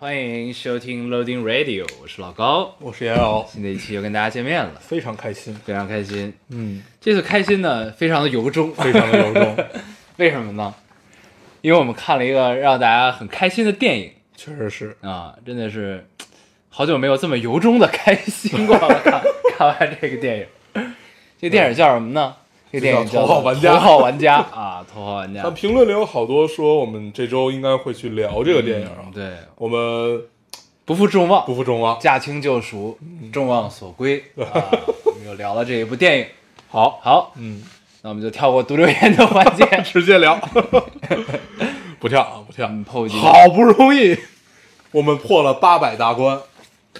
欢迎收听 Loading Radio，我是老高。我是严敖，新的一期又跟大家见面了，非常开心，非常开心。嗯，这次开心呢，非常的由衷，非常的由衷，为什么呢？因为我们看了一个让大家很开心的电影确实是，啊，真的是好久没有这么由衷的开心过了。看 看完这个电影，这个电影叫什么呢？这电影叫叫头号玩家头号玩家啊，头号玩家但。评论里有好多说我们这周应该会去聊这个电影啊，嗯对，我们不负众望，不负众望。驾轻就熟，众望所归 啊！我们又聊了这一部电影。好，好，嗯，那我们就跳过读留言的环节。直接聊，不跳啊，不跳好不容易我们破了八百大关，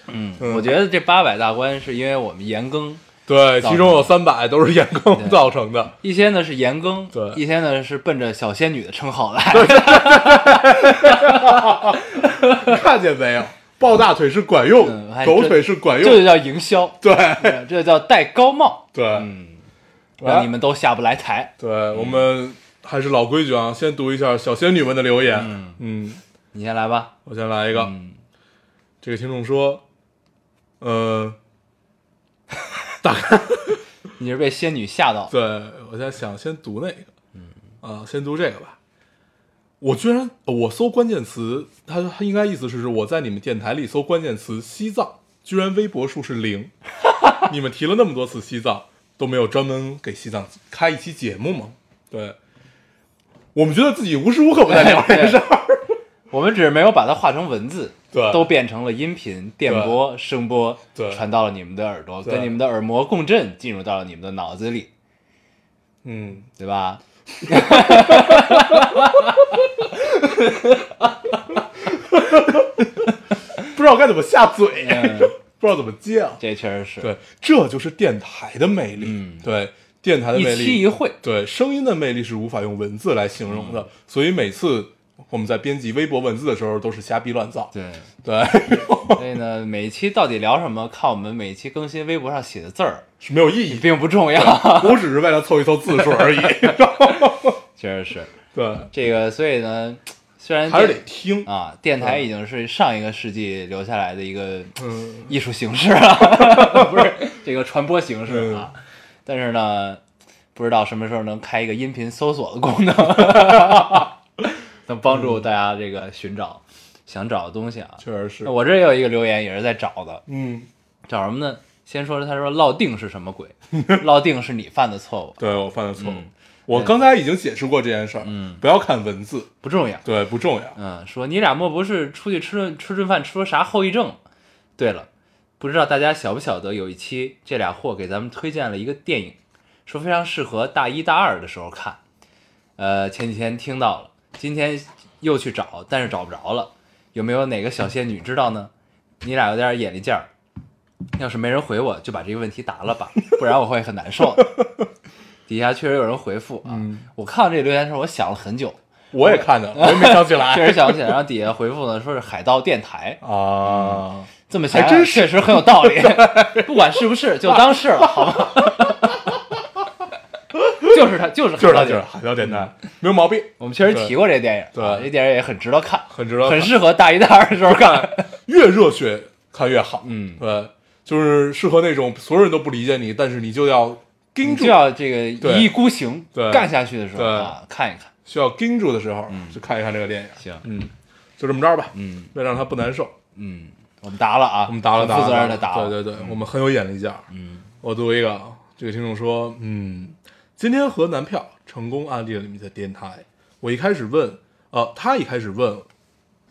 嗯，嗯我觉得这八百大关是因为我们严更，对，其中有三百都是眼更造成的，一些呢是严更，对。一些呢是奔着小仙女的称号来。看见没有？抱大腿是管用嗯，狗腿是管用。这就，叫营销，对。对这叫戴高帽，对。嗯，让你们都下不来台。对，我们还是老规矩啊，先读一下小仙女们的留言，嗯。嗯，你先来吧。我先来一个，嗯，这个听众说，呃，大概 你是被仙女吓到，对我在想先读那个，嗯啊，先读这个吧。我居然我搜关键词，他他应该意思是我在你们电台里搜关键词西藏，居然微博数是零。你们提了那么多次西藏，都没有专门给西藏开一期节目吗？对，我们觉得自己无时无刻不在聊这个事儿。我们只是没有把它画成文字，对。都变成了音频、电波、声波，对。传到了你们的耳朵，跟你们的耳膜共振，进入到了你们的脑子里，嗯，对吧？不知道该怎么下嘴，嗯。不知道怎么接啊。这确实是，对，这就是电台的魅力。嗯。对，电台的魅一期一力，会，对，声音的魅力是无法用文字来形容的。所以每次我们在编辑微博文字的时候，都是瞎逼乱造。对，对，所以呢，每一期到底聊什么，看我们每一期更新微博上写的字儿，是没有意义。并不重要。我只是为了凑一凑字数而已。确实是 对，这个，所以呢，虽然还是得听。啊，电台已经是上一个世纪留下来的一个嗯，艺术形式了，不是这个传播形式啊。但是呢，不知道什么时候能开一个音频搜索的功能，能帮助大家这个寻找想找的东西啊。确实是。我这也有一个留言，也是在找的，嗯，找什么呢？先说他说落定是什么鬼？落定是你犯的错误，对我犯的错误嗯。我刚才已经解释过这件事儿。嗯不要看文字，不重要。对，不重要。嗯，说你俩莫不是出去吃顿吃顿饭出了啥后遗症？对了，不知道大家晓不晓得，有一期这俩货给咱们推荐了一个电影，说非常适合大一大二的时候看。呃，前几天听到了，今天又去找，但是找不着了。有没有哪个小仙女知道呢？你俩有点眼力劲儿，要是没人回我，就把这个问题答了吧，不然我会很难受的。底下确实有人回复啊，嗯我看到这个留言的时候，我想了很久，我也看到了，我也没想起来。确实想不起来，然后底下回复呢说是海盗电台，啊，这么想还真确实很有道理。不管是不是，就当是了，好吗？就是他，就是就是他。就是海盗电台，没有毛病，我们确实提过这电影，对啊这电影也很值得看，很值得看很适合大一、大二的时候看。越热血看越好。嗯，对，就是适合那种所有人都不理解你，但是你就要盯住你就，要这个一意孤行对干下去的时候对啊，看一看。需要盯住的时候，去看一看这个电影。行，嗯，就这么着吧，嗯为了让他不难受，嗯，我们答了啊，我们答了答了，负责任的答了。对对对，我们很有眼力见儿。嗯，我读一个啊，这个听众说，嗯，今天和男票成功安利了你们的电台。我一开始问，呃，他一开始问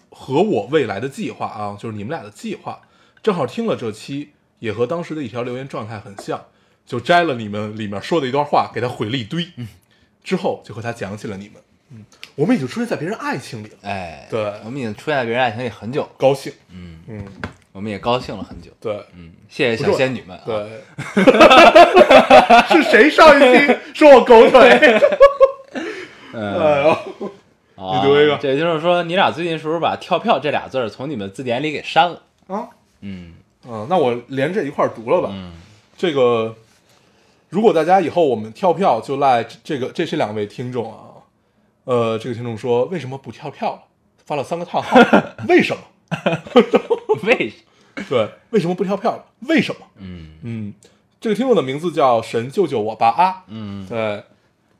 和我未来的计划啊，就是你们俩的计划，正好听了这期，也和当时的一条留言状态很像，就摘了你们里面说的一段话，给他回了一堆，嗯。之后就和他讲起了你们，嗯，我们已经出现在别人爱情里了，哎，对。我们已经出现在别人爱情里很久了。高兴，嗯，嗯，我们也高兴了很久。对嗯，谢谢小仙女们、啊。，对，是谁上一期说我狗腿？嗯，哎呦，啊你读一个这就是说，你俩最近是不是把“跳票”这俩字儿从你们字典里给删了？啊，嗯嗯，那我连着一块儿读了吧。嗯，这个，如果大家以后我们跳票，就赖这个这是两位听众啊。呃，这个听众说为什么不跳票了？发了三个叹号，为什么？为什么？对，为什么不跳票了？为什么？嗯嗯，这个听众的名字叫神救救我吧啊，嗯对，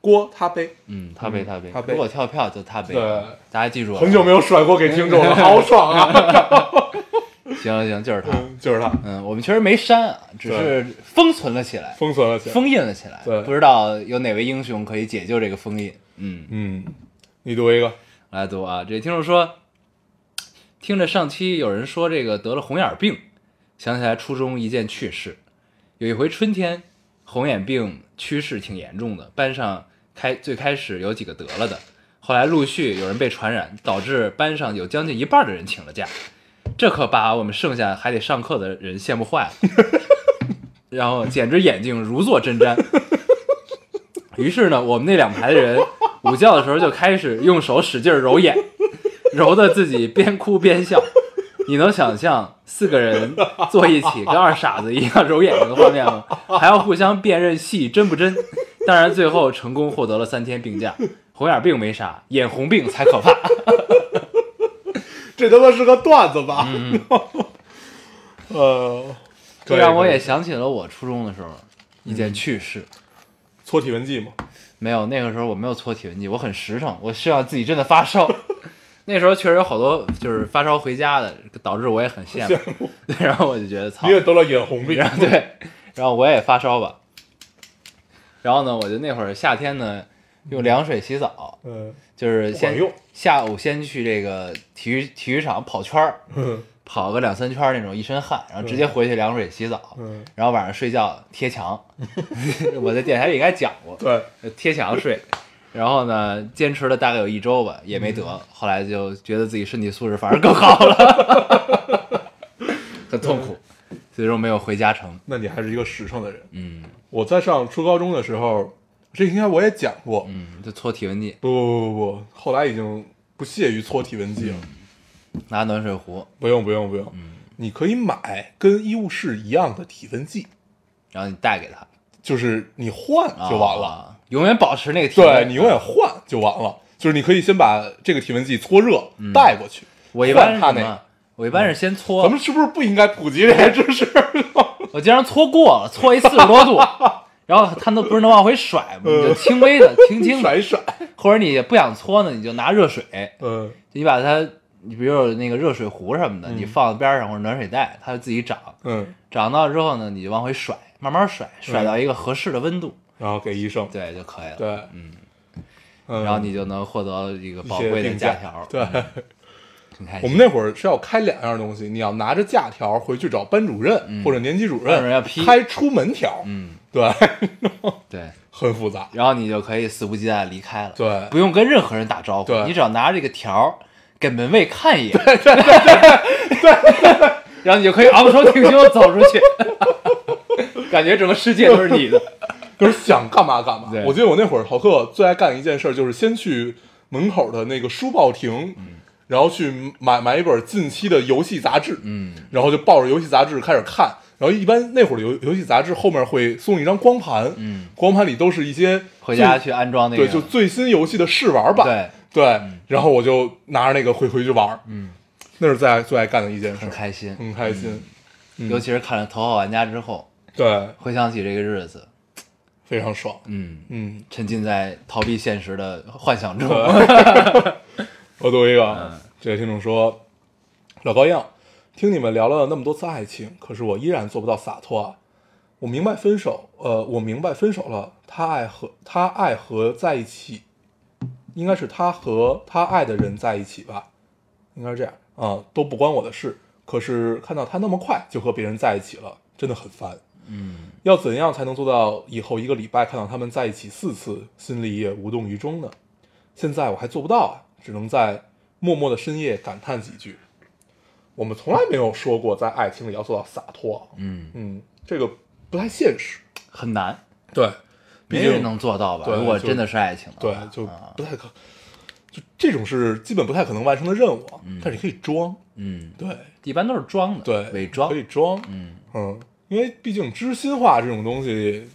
锅他背，嗯，他背嗯他背他，背如果跳票就他背。对大家记住了，很久没有甩锅给听众了，好爽啊！行行行，就是他。嗯，就是他嗯，我们确实没删啊，只是封存了起来，封存了起来。封印了起来。对不知道有哪位英雄可以解救这个封印。嗯，嗯，你读一个，来读啊，这听众说，听着上期有人说这个得了红眼病，想起来初中一件趣事。有一回春天，红眼病趋势挺严重的，班上开最开始有几个得了的，后来陆续有人被传染，导致班上有将近一半的人请了假，这可把我们剩下还得上课的人羡慕坏了，然后简直眼睛如坐针毡。于是呢，我们那两排的人午觉的时候就开始用手使劲揉眼，揉的自己边哭边笑。你能想象四个人坐一起跟二傻子一样揉眼睛的画面吗？还要互相辨认戏真不真？当然，最后成功获得了三天病假。红眼病没啥，眼红病才可怕。这他妈是个段子吧？嗯 呃，这让我也想起了我初中的时候一件趣事。搓体温计吗，没有，那个时候我没有搓体温计，我很实诚，我希望自己真的发烧。那时候确实有好多就是发烧回家的，导致我也很羡慕。对，然后我就觉得操你，也得了眼红病，对，然后我也发烧吧。然后呢，我就那会儿夏天呢，用凉水洗澡，嗯，就是先用下午先去这个体育体育场跑圈儿，嗯跑个两三圈儿那种，一身汗，然后直接回去凉水洗澡，嗯，然后晚上睡觉贴墙。我在电台里应该讲过，对，贴墙睡。然后呢，坚持了大概有一周吧，也没得。后来就觉得自己身体素质反而更好了，很痛苦，最终没有回家成。那你还是一个实诚的人。嗯。我在上初高中的时候，这应该我也讲过，嗯，就搓体温计，不不不不不，后来已经不屑于搓体温计了。拿暖水壶，不用不用不用，嗯。你可以买跟医务室一样的体温计，然后你带给他，就是你换就完了。啊，永远保持那个体温。对你永远换就完了，就是你可以先把这个体温计搓热带过去。我一般是那什么？我一般是先搓，咱们是不是不应该普及这些知识？我经常搓过了，搓一四十多度，然后它都不是能往回甩吗？你就轻微的、轻轻的，甩一甩，或者你不想搓呢，你就拿热水，嗯你把它，你比如有那个热水壶什么的，你放在边上或者暖水袋，它就自己长，嗯，长到之后呢，你就往回甩，慢慢甩，甩到一个合适的温度，然后给医生，对就可以了。对，嗯，嗯，然后你就能获得一个宝贵的假条，对。挺开心。我们那会儿是要开两样东西，你要拿着假条回去找班主任、或者年级主任任要批。开出门条，嗯，对，对，很复杂，然后你就可以肆无忌惮地离开了，对。不用跟任何人打招呼，对。你只要拿着这个条给门卫看一眼，对对对对，然后你就可以昂首挺胸走出去，感觉整个世界都是你的。就是想干嘛干嘛。我记得我那会儿逃课最爱干的一件事，就是先去门口的那个书报亭，然后去买买一本近期的游戏杂志，嗯，然后就抱着游戏杂志开始看。然后一般那会儿的游游戏杂志后面会送一张光盘，嗯，光盘里都是一些回家去安装那个，对，就最新游戏的试玩版，对，对，然后我就拿着那个回回去玩，嗯，那是最爱最爱干的一件事很，开心，很开心，嗯。尤其是看了《头号玩家》之后，对，回想起这个日子，非常爽，嗯，嗯，沉浸在逃避现实的幻想中。我读一个，嗯这位听众说，老高样，听你们聊了那么多次爱情，可是我依然做不到洒脱啊。我明白分手，呃，我明白分手了，他爱和他爱和在一起，应该是他和他爱的人在一起吧，应该是这样啊、都不关我的事。可是看到他那么快就和别人在一起了，真的很烦。嗯，要怎样才能做到以后一个礼拜看到他们在一起四次，心里也无动于衷呢？现在我还做不到啊，只能在默默的深夜感叹几句。我们从来没有说过在爱情里要做到洒脱。嗯，嗯，这个不太现实。很难，对，毕竟没人能做到吧？如果真的是爱情的对，就啊不太可，就这种是基本不太可能完成的任务。但是你可以装，嗯，对一般都是装的，对，伪装可，以装。嗯嗯，因为毕竟知心话这种东西，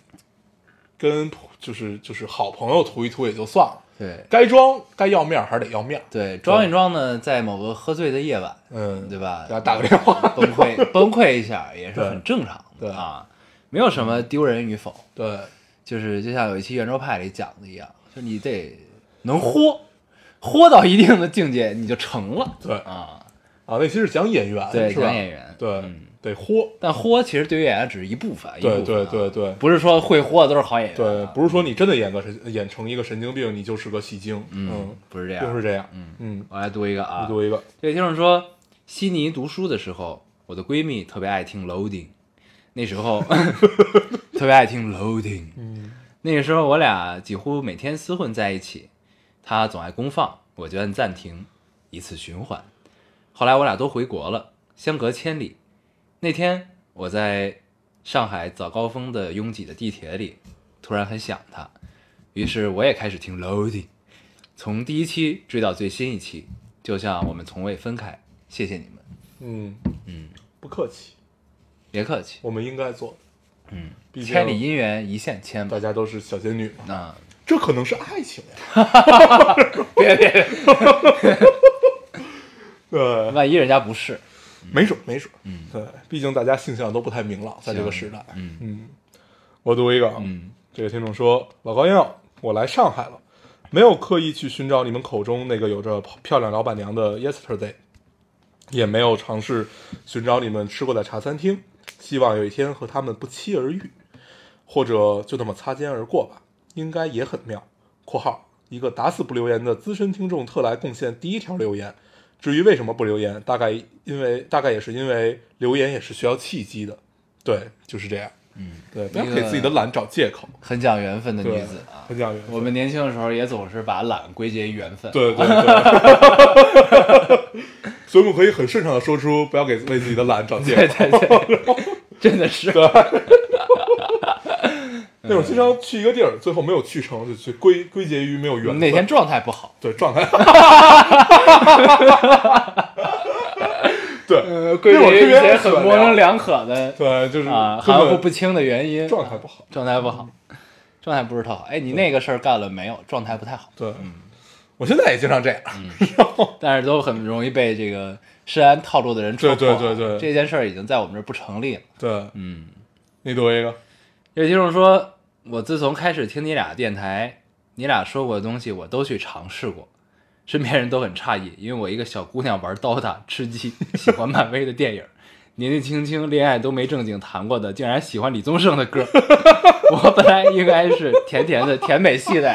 跟就是就是好朋友图一图也就算了，对该装该要面儿还是得要面儿。对，装一装呢，在某个喝醉的夜晚，嗯，对吧打个电话。崩溃 崩溃一下也是很正常对的啊，没有什么丢人与否，对，就是就像有一期圆桌派里讲的一样，就你得能豁，豁到一定的境界，你就成了对啊。啊，那期是讲演员，对，讲演员，对，嗯得豁。但豁其实对于演员只是一部分，一对对对对不是说会豁的都是好演员对，啊，不是说你真的演个神演成一个神经病，你就是个戏精。嗯，不是这样，就是这样。嗯嗯，我来读一个啊你，读一个。这位听众说，悉尼读书的时候，我的闺蜜特别爱听 Loading，那时候 特别爱听 Loading，嗯那个时候我俩几乎每天厮混在一起，她总爱公放，我就按暂停，一次循环。后来我俩都回国了，相隔千里。那天我在上海早高峰的拥挤的地铁里，突然很想他，于是我也开始听 Loading，从第一期追到最新一期，就像我们从未分开。谢谢你们，嗯嗯，不客气，别客气，我们应该做的。嗯，千里姻缘一线牵大。家都是小仙女嘛，那这可能是爱情呀。别 别，对，万一人家不是，没准没准。嗯对，毕竟大家性向都不太明朗，在这个时代。嗯嗯，我读一个啊，嗯这个听众说：“老高要，我来上海了，没有刻意去寻找你们口中那个有着漂亮老板娘的 Yesterday，也没有尝试寻找你们吃过的茶餐厅，希望有一天和他们不期而遇，或者就那么擦肩而过吧，应该也很妙。”（括号一个打死不留言的资深听众特来贡献第一条留言。至于为什么不留言，大概因为大概也是因为留言也是需要契机的，对，就是这样。嗯，对，不要给自己的懒找借口。很讲缘分的女子啊。很讲缘分。我们年轻的时候也总是把懒归结于缘分。对对对，所以我们可以很顺畅的说出，不要给为自己的懒找借对口。对对，真的是。那种经常去一个地儿，最后没有去成，就去归归结于没有缘分。那天状态不好，对状态，对呃，归结于一些很模棱两可的对，就是啊含糊不清的原因。状态不好。状态不好，状态不是特好。哎，你那个事儿干了没有？状态不太好，对，嗯我现在也经常这样。但是都很容易被这个深谙套路的人戳破啊。对对对对这件事儿已经在我们这儿不成立了。对，嗯，你读一个。有听众说，我自从开始听你俩电台，你俩说过的东西我都去尝试过，身边人都很诧异，因为我一个小姑娘玩 DOTA 吃鸡，喜欢漫威的电影，年纪轻轻恋爱都没正经谈过的，竟然喜欢李宗盛的歌。我本来应该是甜甜的甜美系的。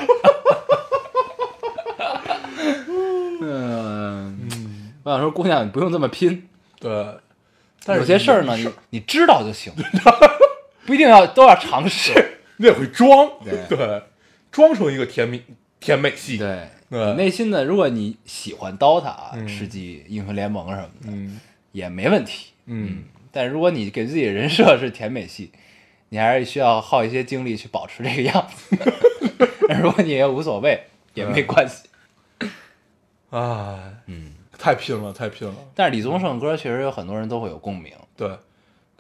嗯，我想说，姑娘，你不用这么拼，对，但是有些事儿呢，你你知道就行，不一定要都要尝试。你得会装，对 对，装成一个甜蜜甜美系。，对，对你内心的，如果你喜欢 DOTA 啊、嗯吃鸡、英雄联盟什么的，嗯也没问题。嗯，但如果你给自己人设是甜美系，你还是需要耗一些精力去保持这个样子。但如果你也无所谓，也没关系。啊，嗯，太拼了，太拼了。但是李宗盛歌确实有很多人都会有共鸣。对，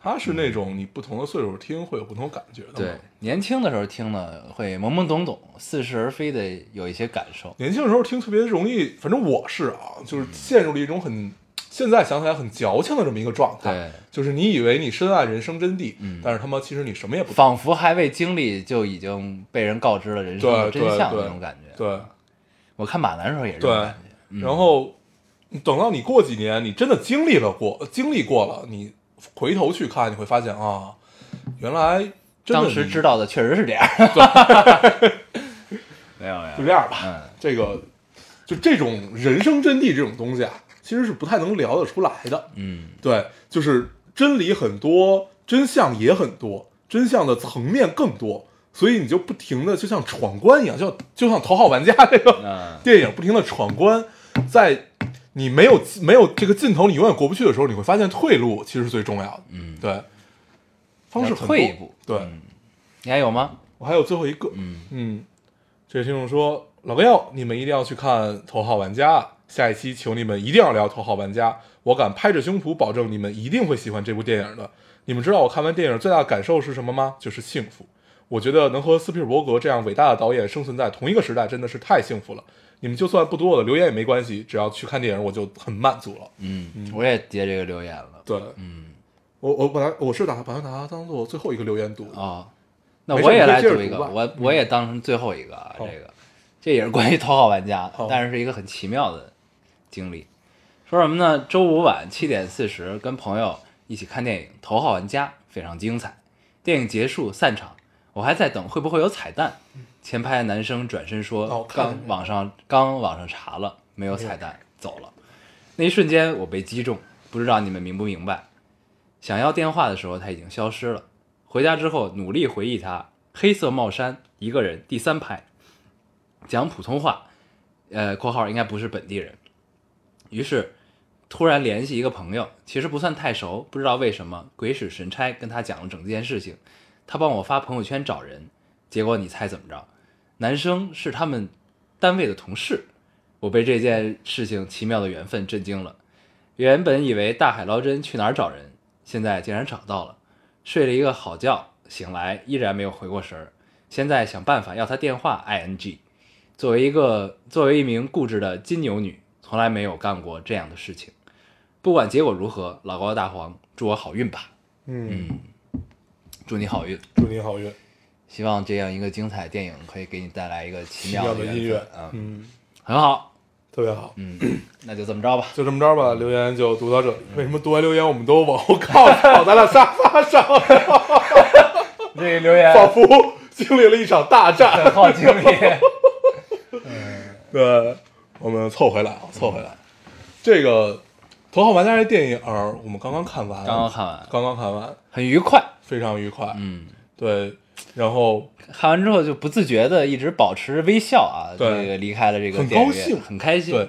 他是那种你不同的岁数听会有不同感觉的。对，年轻的时候听呢，会懵懵懂懂、似是而非的有一些感受。年轻的时候听特别容易，反正我是啊，就是陷入了一种很，现在想起来很矫情的这么一个状态。对，就是你以为你深谙人生真谛，嗯但是他妈其实你什么也不懂。仿佛还未经历，就已经被人告知了人生的真相对那种感觉。对，我看马南的时候也是这种对感觉。嗯然后等到你过几年，你真的经历了过，经历过了，你回头去看，你会发现啊，原来真的当时知道的确实是这样。没有没有，就这样吧。嗯，这个就这种人生真谛这种东西啊，其实是不太能聊得出来的。嗯，对，就是真理很多，真相也很多，真相的层面更多，所以你就不停的就像闯关一样，就就像《头号玩家》这个嗯电影不停的闯关，在你没有没有这个尽头，你永远过不去的时候，你会发现退路其实是最重要的。嗯，对，方式要很多退一步。对，嗯你还有吗？我还有最后一个，嗯嗯，这位听众说，老朋友你们一定要去看《头号玩家》，下一期求你们一定要聊《头号玩家》，我敢拍着胸脯保证你们一定会喜欢这部电影的。你们知道我看完电影最大的感受是什么吗？就是幸福。我觉得能和斯皮尔伯格这样伟大的导演生存在同一个时代，真的是太幸福了。你们就算不读我的留言也没关系，只要去看电影，我就很满足了。嗯，我也接这个留言了。对，嗯，我我本来我是打把它把它当做最后一个留言读啊。哦，那我也来读一个，吧我我也当成最后一个啊，好这个这也是关于头号玩家，但是是一个很奇妙的经历。说什么呢？周五晚七点四十，跟朋友一起看电影《头号玩家》，非常精彩。电影结束散场，我还在等会不会有彩蛋。前排的男生转身说：“哦刚网上刚网上查了，没有彩蛋，走了。”那一瞬间我被击中，不知道你们明不明白？想要电话的时候，他已经消失了。回家之后努力回忆他，黑色帽衫，一个人，第三排，讲普通话，呃（括号应该不是本地人）。于是突然联系一个朋友，其实不算太熟，不知道为什么鬼使神差跟他讲了整件事情。他帮我发朋友圈找人，结果你猜怎么着？男生是他们单位的同事。我被这件事情奇妙的缘分震惊了。原本以为大海捞针去哪儿找人，现在竟然找到了。睡了一个好觉，醒来依然没有回过神儿。现在想办法要他电话。ing，作为一个作为一名固执的金牛女，从来没有干过这样的事情。不管结果如何，老高大黄，祝我好运吧，嗯，祝你好运。祝你好运。希望这样一个精彩电影可以给你带来一个奇奇妙的音乐分，啊，嗯，很好，特别好。嗯，那就这么着吧。就这么着吧，留言就读到这里。为什么读完留言我们都往 后靠，靠在了沙发上，这个留言仿佛经历了一场大战？很好经历，对，我们凑回来啊，凑回来。这个《头号玩家》这电影儿我们刚刚看完，刚刚看完，刚刚看完，很愉快。非常愉快。嗯，对，然后看完之后就不自觉的一直保持微笑啊，对这个离开了这个很高兴很开心。对，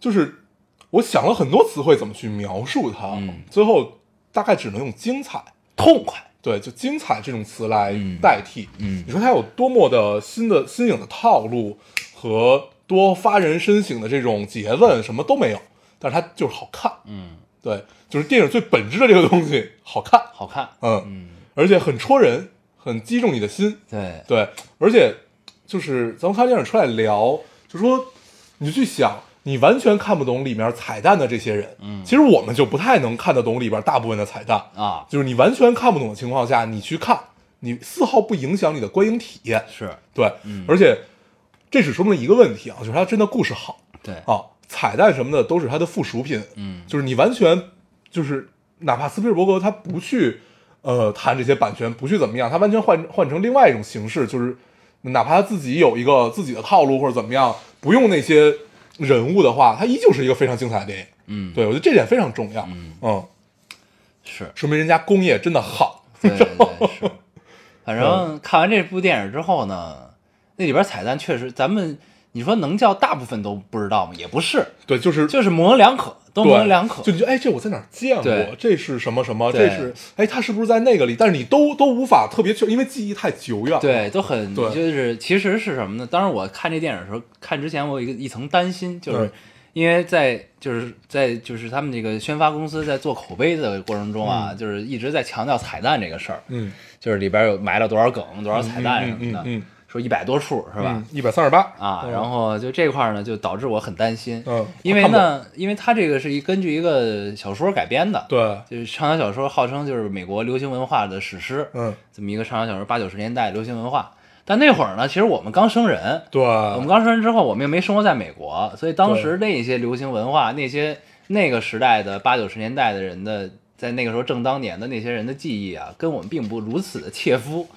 就是我想了很多词汇怎么去描述它，嗯最后大概只能用精彩。痛快。对，就精彩这种词来嗯代替。嗯你说它有多么的新的新颖的套路和多发人深省的这种诘问，什么都没有，但是它就是好看。嗯，对，就是电影最本质的这个东西，好看。好看。嗯，嗯，而且很戳人，很击中你的心。对，对，而且就是咱们看电影出来聊，就说你就去想，你完全看不懂里面彩蛋的这些人，嗯其实我们就不太能看得懂里边大部分的彩蛋。啊，就是你完全看不懂的情况下，你去看，你丝毫不影响你的观影体验。是，对，嗯而且这只说明了一个问题啊，就是它真的故事好对，啊，彩蛋什么的都是它的附属品。嗯，就是你完全就是哪怕斯皮尔伯格他不去呃谈这些版权，不去怎么样，他完全换换成另外一种形式，就是哪怕他自己有一个自己的套路或者怎么样，不用那些人物的话，他依旧是一个非常精彩的电影。嗯，对我觉得这点非常重要。嗯嗯，是，说明人家工业真的好。对对对 是。反正看完这部电影之后呢，那里边彩蛋确实，咱们你说能叫大部分都不知道吗？也不是，对，就是就是模棱两可，都模棱两可。就你觉得哎，这我在哪儿见过？这是什么什么？这是哎，他是不是在那个里？但是你都都无法特别确，因为记忆太久远了。对，都很对就是其实是什么呢？当时我看这电影的时候，看之前我有一个一层担心，就是嗯因为在就是在就是他们这个宣发公司在做口碑的过程中啊，就是一直在强调彩蛋这个事儿，嗯，就是里边有埋了多少梗、多少彩蛋什么的，嗯嗯嗯说一百多处是吧？一百三十八啊，然后就这块儿呢，就导致我很担心，嗯因为呢，因为它这个是一根据一个小说改编的，，对，就是畅销小说，号称就是美国流行文化的史诗，嗯，这么一个畅销小说，八九十年代流行文化。但那会儿呢，其实我们刚生人，对，我们刚生人之后，我们又没生活在美国，所以当时那些流行文化，那些那个时代的八九十年代的人的，在那个时候正当年的那些人的记忆啊，跟我们并不如此的切肤，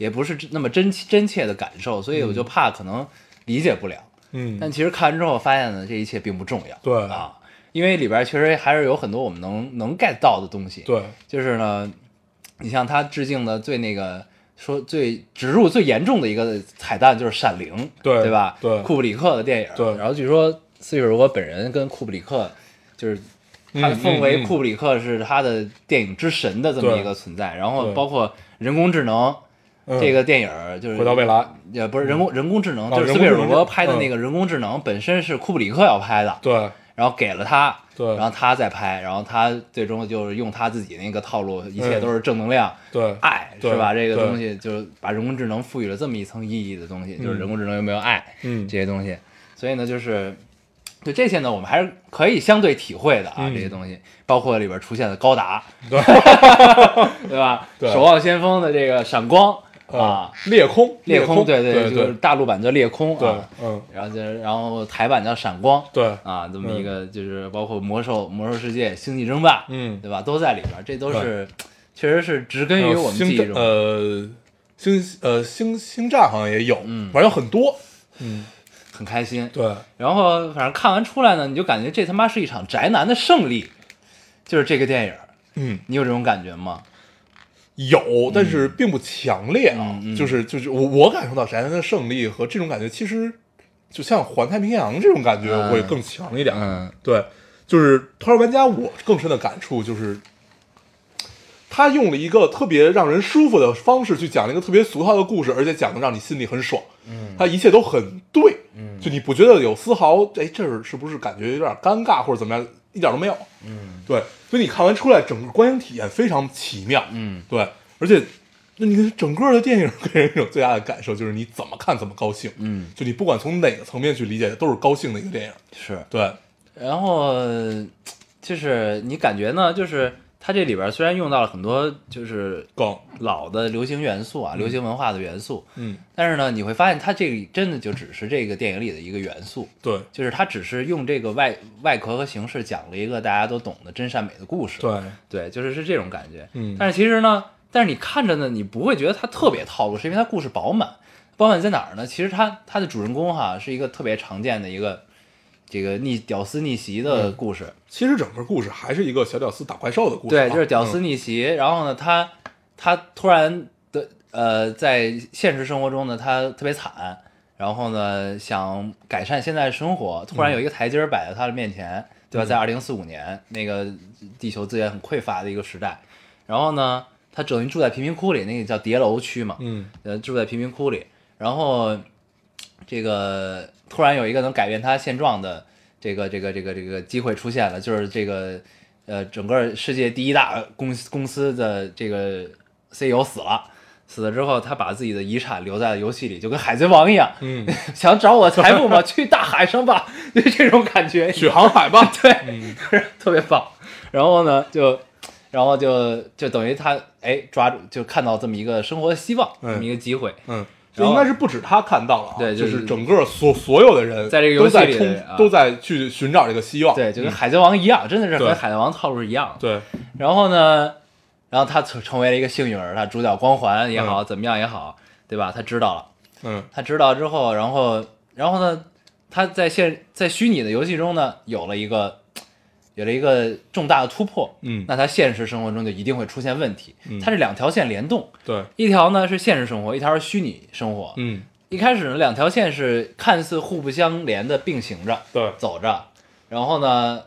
也不是那么真真切的感受，所以我就怕可能理解不了。嗯，但其实看完之后发现呢，这一切并不重要。对啊，因为里边确实还是有很多我们能能 get 到的东西。，对，就是呢，你像他致敬的最那个说最植入最严重的一个彩蛋就是《闪灵》，对对吧？对库布里克的电影。对然后据说斯皮尔伯格本人跟库布里克，就是他嗯奉为库布里克是他的电影之神的这么一个存在，然后包括人工智能。嗯。这个电影就是回到未来，也不是人工人工智能，啊就是斯皮尔伯格拍的那嗯个人工智能本身是库布里克要拍的，对。然后给了他，对。然后他再拍，然后他最终就是用他自己那个套路，一切嗯。都是正能量、对爱，对是吧？这个东西就是把人工智能赋予了这么一层意义的东西，就是人工智能有没有爱嗯。这些东西。所以呢，就是就这些呢，我们还是可以相对体会的啊，嗯。这些东西，包括里边出现的高达，对。对吧？对。守望先锋的这个闪光啊，，裂空裂空，对对就是大陆版叫裂空对啊，，嗯，然后就然后台版叫闪光，对，啊，这么一个就是包括魔兽、魔兽世界、星际争霸，嗯，对吧？都在里边，这都是确实是植根于我们记忆中。呃星呃星星战好像也有，嗯。反正有很多，嗯，很开心。对，然后反正看完出来呢，你就感觉这他妈是一场宅男的胜利，就是这个电影，嗯，你有这种感觉吗？有，但是并不强烈啊，就是就是我我感受到宅男的胜利和这种感觉，其实就像环太平洋这种感觉嗯。会更强一点，嗯。对，就是《头号玩家》，我更深的感触就是，他用了一个特别让人舒服的方式去讲了一个特别俗套的故事，而且讲的让你心里很爽。嗯。他一切都很对，嗯。就你不觉得有丝毫哎这儿是不是感觉有点尴尬或者怎么样，一点都没有。嗯。对，所以你看完出来，整个观影体验非常奇妙。嗯对，而且那你整个的电影给人一种最大的感受就是你怎么看怎么高兴，嗯，就你不管从哪个层面去理解，都是高兴的一个电影。是。对，然后就是你感觉呢，就是它这里边虽然用到了很多就是更老的流行元素啊，流行文化的元素，嗯，但是呢，你会发现它这个真的就只是这个电影里的一个元素，对就是它只是用这个外外壳和形式讲了一个大家都懂的真善美的故事。对，对，就是是这种感觉。嗯但是其实呢，但是你看着呢，你不会觉得它特别套路，是因为它故事饱满。饱满在哪儿呢？其实它它的主人公哈是一个特别常见的一个这个逆屌丝逆袭的故事。其实整个故事还是一个小屌丝打怪兽的故事啊。对，就是屌丝嗯逆袭。然后呢，他他突然的呃，在现实生活中呢，他特别惨，然后呢，想改善现在的生活，突然有一个台阶儿摆在他的面前，对吧？在二零四五年那个地球资源很匮乏的一个时代，然后呢，他等于住在贫民窟里，那个叫叠楼区嘛，嗯呃，住在贫民窟里，然后这个突然有一个能改变他现状的这个这个这个这个机会出现了，就是这个呃，整个世界第一大公公司的这个 CEO 死了，死了之后，他把自己的遗产留在了游戏里，就跟海贼王一样，嗯，想找我财富吗？去大海上吧，就这种感觉，去航海吧。对，嗯。特别棒。然后呢，就，然后就就等于他哎抓住，就看到这么一个生活的希望，嗯。这么一个机会。嗯，这应该是不止他看到了啊，对就是就是整个所所有的人在这个游戏都在冲里都在去寻找这个希望。对，就跟嗯海贼王一样，真的是对跟海贼王套路是一样的。对，然后呢，然后他成成为了一个幸运儿，他主角光环也好，嗯怎么样也好，对吧？他知道了，嗯他知道之后，然后，然后呢，他在现在虚拟的游戏中呢，有了一个有了一个重大的突破，嗯。那他现实生活中就一定会出现问题。嗯。它是两条线联动，对，一条呢是现实生活，一条是虚拟生活。嗯。一开始呢，两条线是看似互不相连的并行着对，走着，然后呢，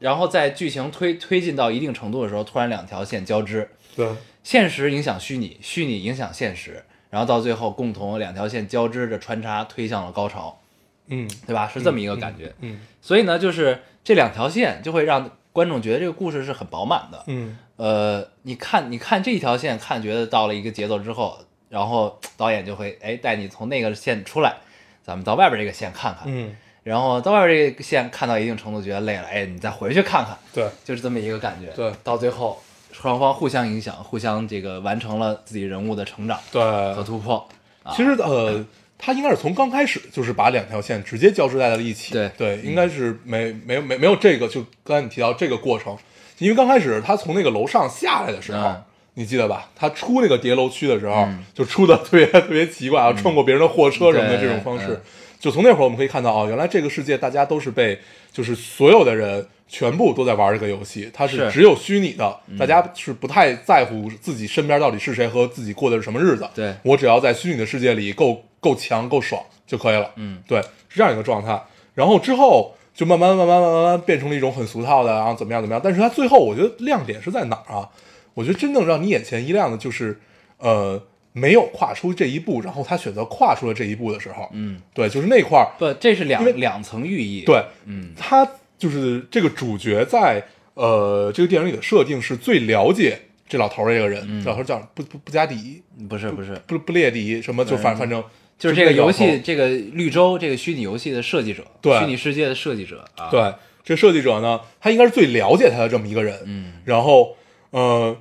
然后在剧情推推进到一定程度的时候，突然两条线交织，对，现实影响虚拟，虚拟影响现实，然后到最后共同两条线交织着穿插，推向了高潮，嗯。对吧？是这么一个感觉。嗯。所以呢，就是这两条线就会让观众觉得这个故事是很饱满的。嗯呃，你看，你看这一条线，看觉得到了一个节奏之后，然后导演就会哎带你从那个线出来，咱们到外边这个线看看，嗯，然后到外边这个线看到一定程度觉得累了，哎，你再回去看看，对，就是这么一个感觉。对到最后双方互相影响，互相这个完成了自己人物的成长和。突破。其实呃，他应该是从刚开始就是把两条线直接交织在了一起。对对，应该是没没有没没有这个，就刚才你提到这个过程，因为刚开始他从那个楼上下来的时候。嗯你记得吧？他出那个叠楼区的时候，嗯就出的特别特别奇怪啊，穿过别人的货车什么的这种方式。嗯就从那会儿我们可以看到啊，原来这个世界大家都是被，就是所有的人全部都在玩这个游戏，它是只有虚拟的，大家是不太在乎自己身边到底是谁和自己过的是什么日子。对我只要在虚拟的世界里够够强够爽就可以了。嗯，对，是这样一个状态。然后之后就慢慢慢慢慢慢慢变成了一种很俗套的，然后怎么样怎么样。但是它最后我觉得亮点是在哪儿啊？我觉得真正让你眼前一亮的就是，呃，没有跨出这一步，然后他选择跨出了这一步的时候，嗯，对，就是那块儿，不，这是两两层寓意。，对，嗯他就是这个主角在呃这个电影里的设定是最了解这老头儿这个人，这老头儿叫不不不加迪，不是不是，布布列迪什么，就反反正就是这个游戏，这个绿洲这个虚拟游戏的设计者，对虚拟世界的设计者啊，，对，这设计者呢，他应该是最了解他的这么一个人。嗯，然后呃，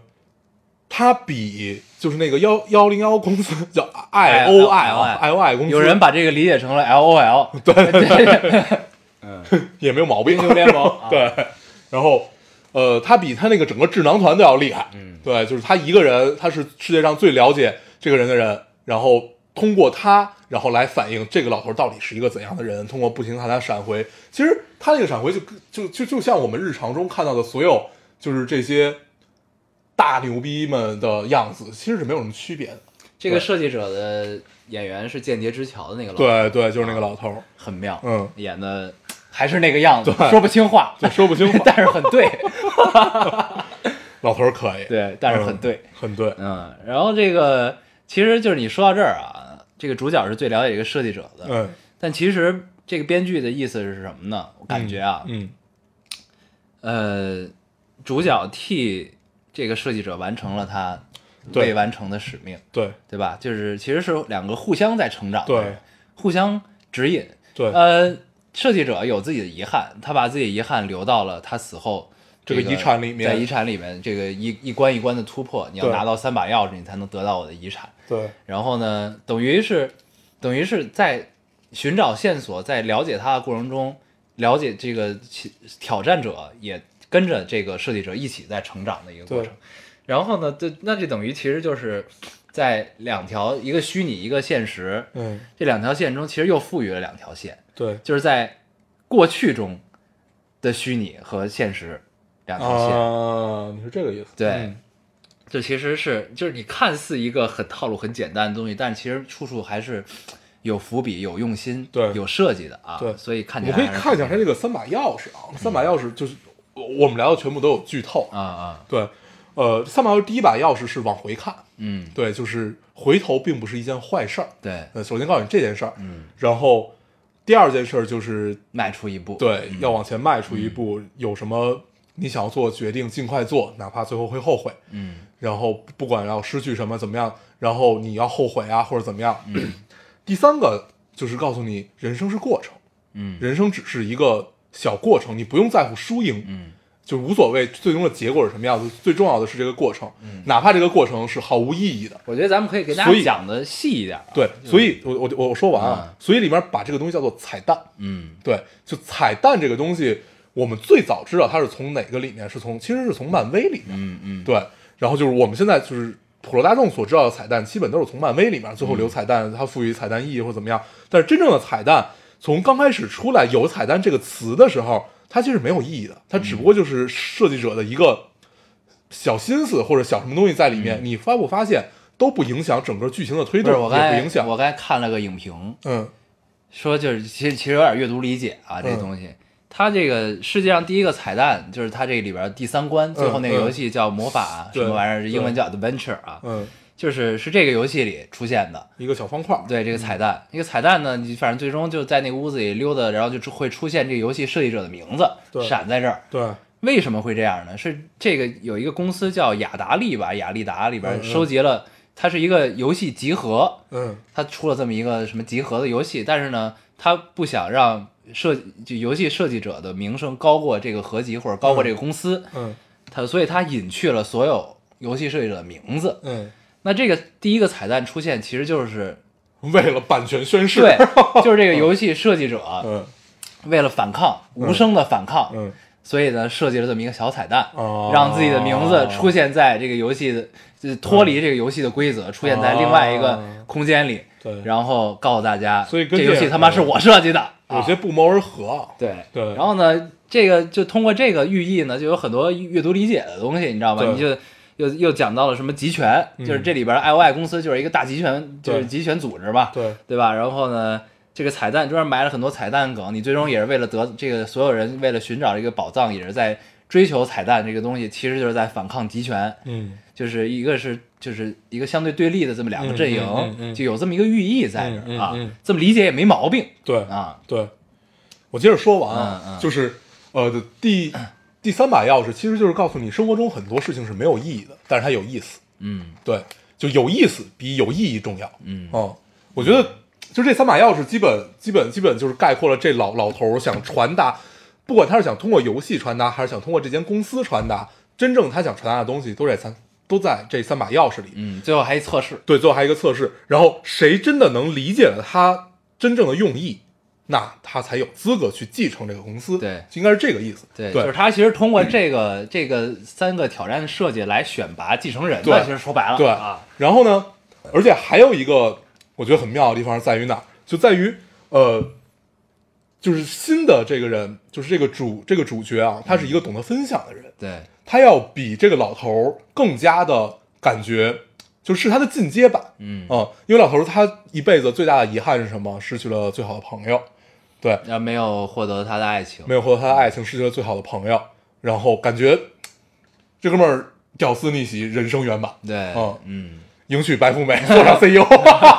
他比就是那个幺幺零幺公司叫 I O I 啊 I O I 公司，有人把这个理解成了 L O L，对对，也没有毛病英，雄联盟啊对，然后呃，他比他那个整个智囊团都要厉害。嗯，对，就是他一个人，他是世界上最了解这个人的人，然后通过他，然后来反映这个老头到底是一个怎样的人。通过不停看他闪回，其实他那个闪回就就就就像我们日常中看到的所有，就是这些大牛逼们的样子，其实是没有什么区别的。这个设计者的演员是《间谍之桥》的那个老头，，对对，就是那个老头儿，很妙，嗯，演的还是那个样子，说不清话，就说不清话。但是很对，老头儿可以，对，但是很嗯对，很对，嗯，然后这个其实就是你说到这儿啊，这个主角是最了解这个设计者的，嗯，但其实这个编剧的意思是什么呢？我感觉啊，嗯呃，主角替这个设计者完成了他未完成的使命，对。对吧？就是其实是两个互相在成长对，互相指引。对，呃，设计者有自己的遗憾，他把自己的遗憾留到了他死后。这个遗产里面在遗产里面，这个一一关一关的突破，你要拿到三把钥匙，你才能得到我的遗产。对然后呢，等于是等于是在寻找线索，在了解他的过程中，了解这个挑战者也跟着这个设计者一起在成长的一个过程。然后呢，这那就等于其实就是在两条一个虚拟一个现实嗯这两条线中，其实又赋予了两条线，对就是在过去中的虚拟和现实两条线。啊，你是这个意思？对嗯这其实是就是你看似一个很套路、很简单的东西，但其实处处还是有伏笔、有用心、对有设计的啊。对所以看我们可以起来还是看一下它这个三把钥匙啊，三把钥匙就是我们聊的全部都有剧透。啊啊，对，呃，三把钥匙第一把钥匙是往回看，嗯，对，就是回头并不是一件坏事儿。对，呃，首先告诉你这件事儿，嗯，然后第二件事儿就是迈出一步，对，要往前迈出一步，有什么你想要做的决定，尽快做，哪怕最后会后悔。嗯。然后不管要失去什么怎么样，然后你要后悔啊或者怎么样。第三个就是告诉你，人生是过程，嗯。人生只是一个小过程，你不用在乎输赢，嗯就无所谓最终的结果是什么样子，最重要的是这个过程，哪怕这个过程是毫无意义的。我觉得咱们可以给大家讲的细一点啊。对，所以我我我我说完啊嗯，所以里面把这个东西叫做彩蛋。嗯对，就彩蛋这个东西，我们最早知道它是从哪个里面，是从其实是从漫威里面。嗯嗯，对，然后就是我们现在就是普罗大众所知道的彩蛋，基本都是从漫威里面最后留彩蛋，它赋予彩蛋意义或者怎么样。但是真正的彩蛋，从刚开始出来有彩蛋这个词的时候，它其实没有意义的，它只不过就是设计者的一个小心思或者小什么东西在里面。你发不发现都不影响整个剧情的推动，我刚才也不影响。我刚才看了个影评，嗯说就是其实其实有点阅读理解啊，这嗯东西。它这个世界上第一个彩蛋就是它这里边第三关，最后那个游戏叫魔法什么玩意儿，英文叫 Adventure 啊，嗯，就是是这个游戏里出现的。一个小方块。对这个彩蛋，一个彩蛋呢，你反正最终就在那个屋子里溜达，然后就会出现这个游戏设计者的名字闪在这儿。对，为什么会这样呢？是这个有一个公司叫雅达利吧，雅利达里边收集了，它是一个游戏集合，嗯它出了这么一个什么集合的游戏，但是呢，它不想让设就游戏设计者的名声高过这个合集或者高过这个公司，嗯它所以它隐去了所有游戏设计者的名字。嗯，那这个第一个彩蛋出现，其实就是为了版权宣誓。对，就是这个游戏设计者嗯为了反抗，无声的反抗，嗯所以呢，设计了这么一个小彩蛋，哦让自己的名字出现在这个游戏的，就是脱离这个游戏的规则，出现在另外一个空间里，对然后告诉大家，所以跟这游戏他妈是我设计的，有啊些不谋而合。对对然后呢，这个就通过这个寓意呢，就有很多阅读理解的东西，你知道吧？你就又又讲到了什么集权，嗯就是这里边 I O I 公司就是一个大集权，就是集权组织嘛，对，对吧？然后呢，这个彩蛋中间埋了很多彩蛋梗，你最终也是为了得这个所有人为了寻找这个宝藏，也是在追求彩蛋这个东西，其实就是在反抗集权，嗯。就是一个是就是一个相对对立的这么两个阵营，嗯嗯嗯嗯。就有这么一个寓意在这儿、啊，这么理解也没毛病对啊。对，我接着说完啊，嗯嗯。就是呃的第第三把钥匙，其实就是告诉你生活中很多事情是没有意义的，但是它有意思。嗯对，就有意思比有意义重要。嗯哦，我觉得就这三把钥匙，基本基本基本就是概括了这老老头儿想传达，不管他是想通过游戏传达，还是想通过这间公司传达，真正他想传达的东西都在三都在这三把钥匙里。嗯，最后还一测试，对，最后还有一个测试，然后谁真的能理解了他真正的用意，那他才有资格去继承这个公司。对。就应该是这个意思。对，对，就是他其实通过这个这个三个挑战的设计来选拔继承人的，对。其实说白了对。啊，然后呢，而且还有一个我觉得很妙的地方在于哪？就在于呃，就是新的这个人，就是这个主这个主角啊，他是一个懂得分享的人，对。他要比这个老头儿更加的感觉，就是他的进阶版。嗯，嗯，因为老头儿他一辈子最大的遗憾是什么？失去了最好的朋友，对，然后没有获得他的爱情，没有获得他的爱情，失去了最好的朋友，然后感觉这哥们儿屌丝逆袭，人生圆满，对，嗯。嗯，迎娶白富美，做上 CEO，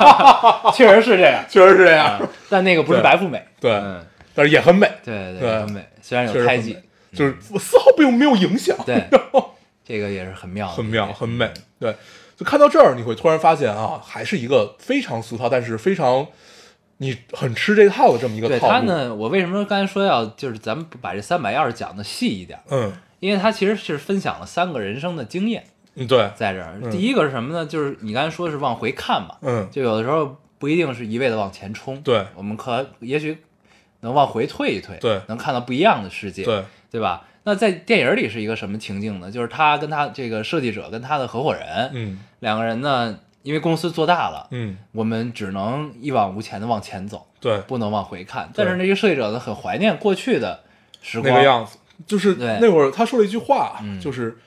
确实是这样，确实是这样。啊但那个不是白富美，对，嗯，但是也很美，对对很美，虽然有胎记，就是丝毫并没有影响，对。这个也是很妙，很妙，很美。对，就看到这儿，你会突然发现啊，还是一个非常俗套，但是非常你很吃这套的这么一个对套路。他呢，我为什么刚才说要就是咱们把这三百钥匙讲的细一点？嗯，因为他其实是分享了三个人生的经验嗯，对，在这儿。嗯第一个是什么呢？就是你刚才说是往回看嘛，嗯，就有的时候不一定是一味的往前冲，对我们可也许能往回退一退，对能看到不一样的世界，对，对吧？那在电影里是一个什么情境呢？就是他跟他这个设计者跟他的合伙人，嗯两个人呢，因为公司做大了，嗯，我们只能一往无前的往前走，对，不能往回看。但是那个设计者呢，很怀念过去的时光，那个样子，就是那会儿他说了一句话，嗯就是。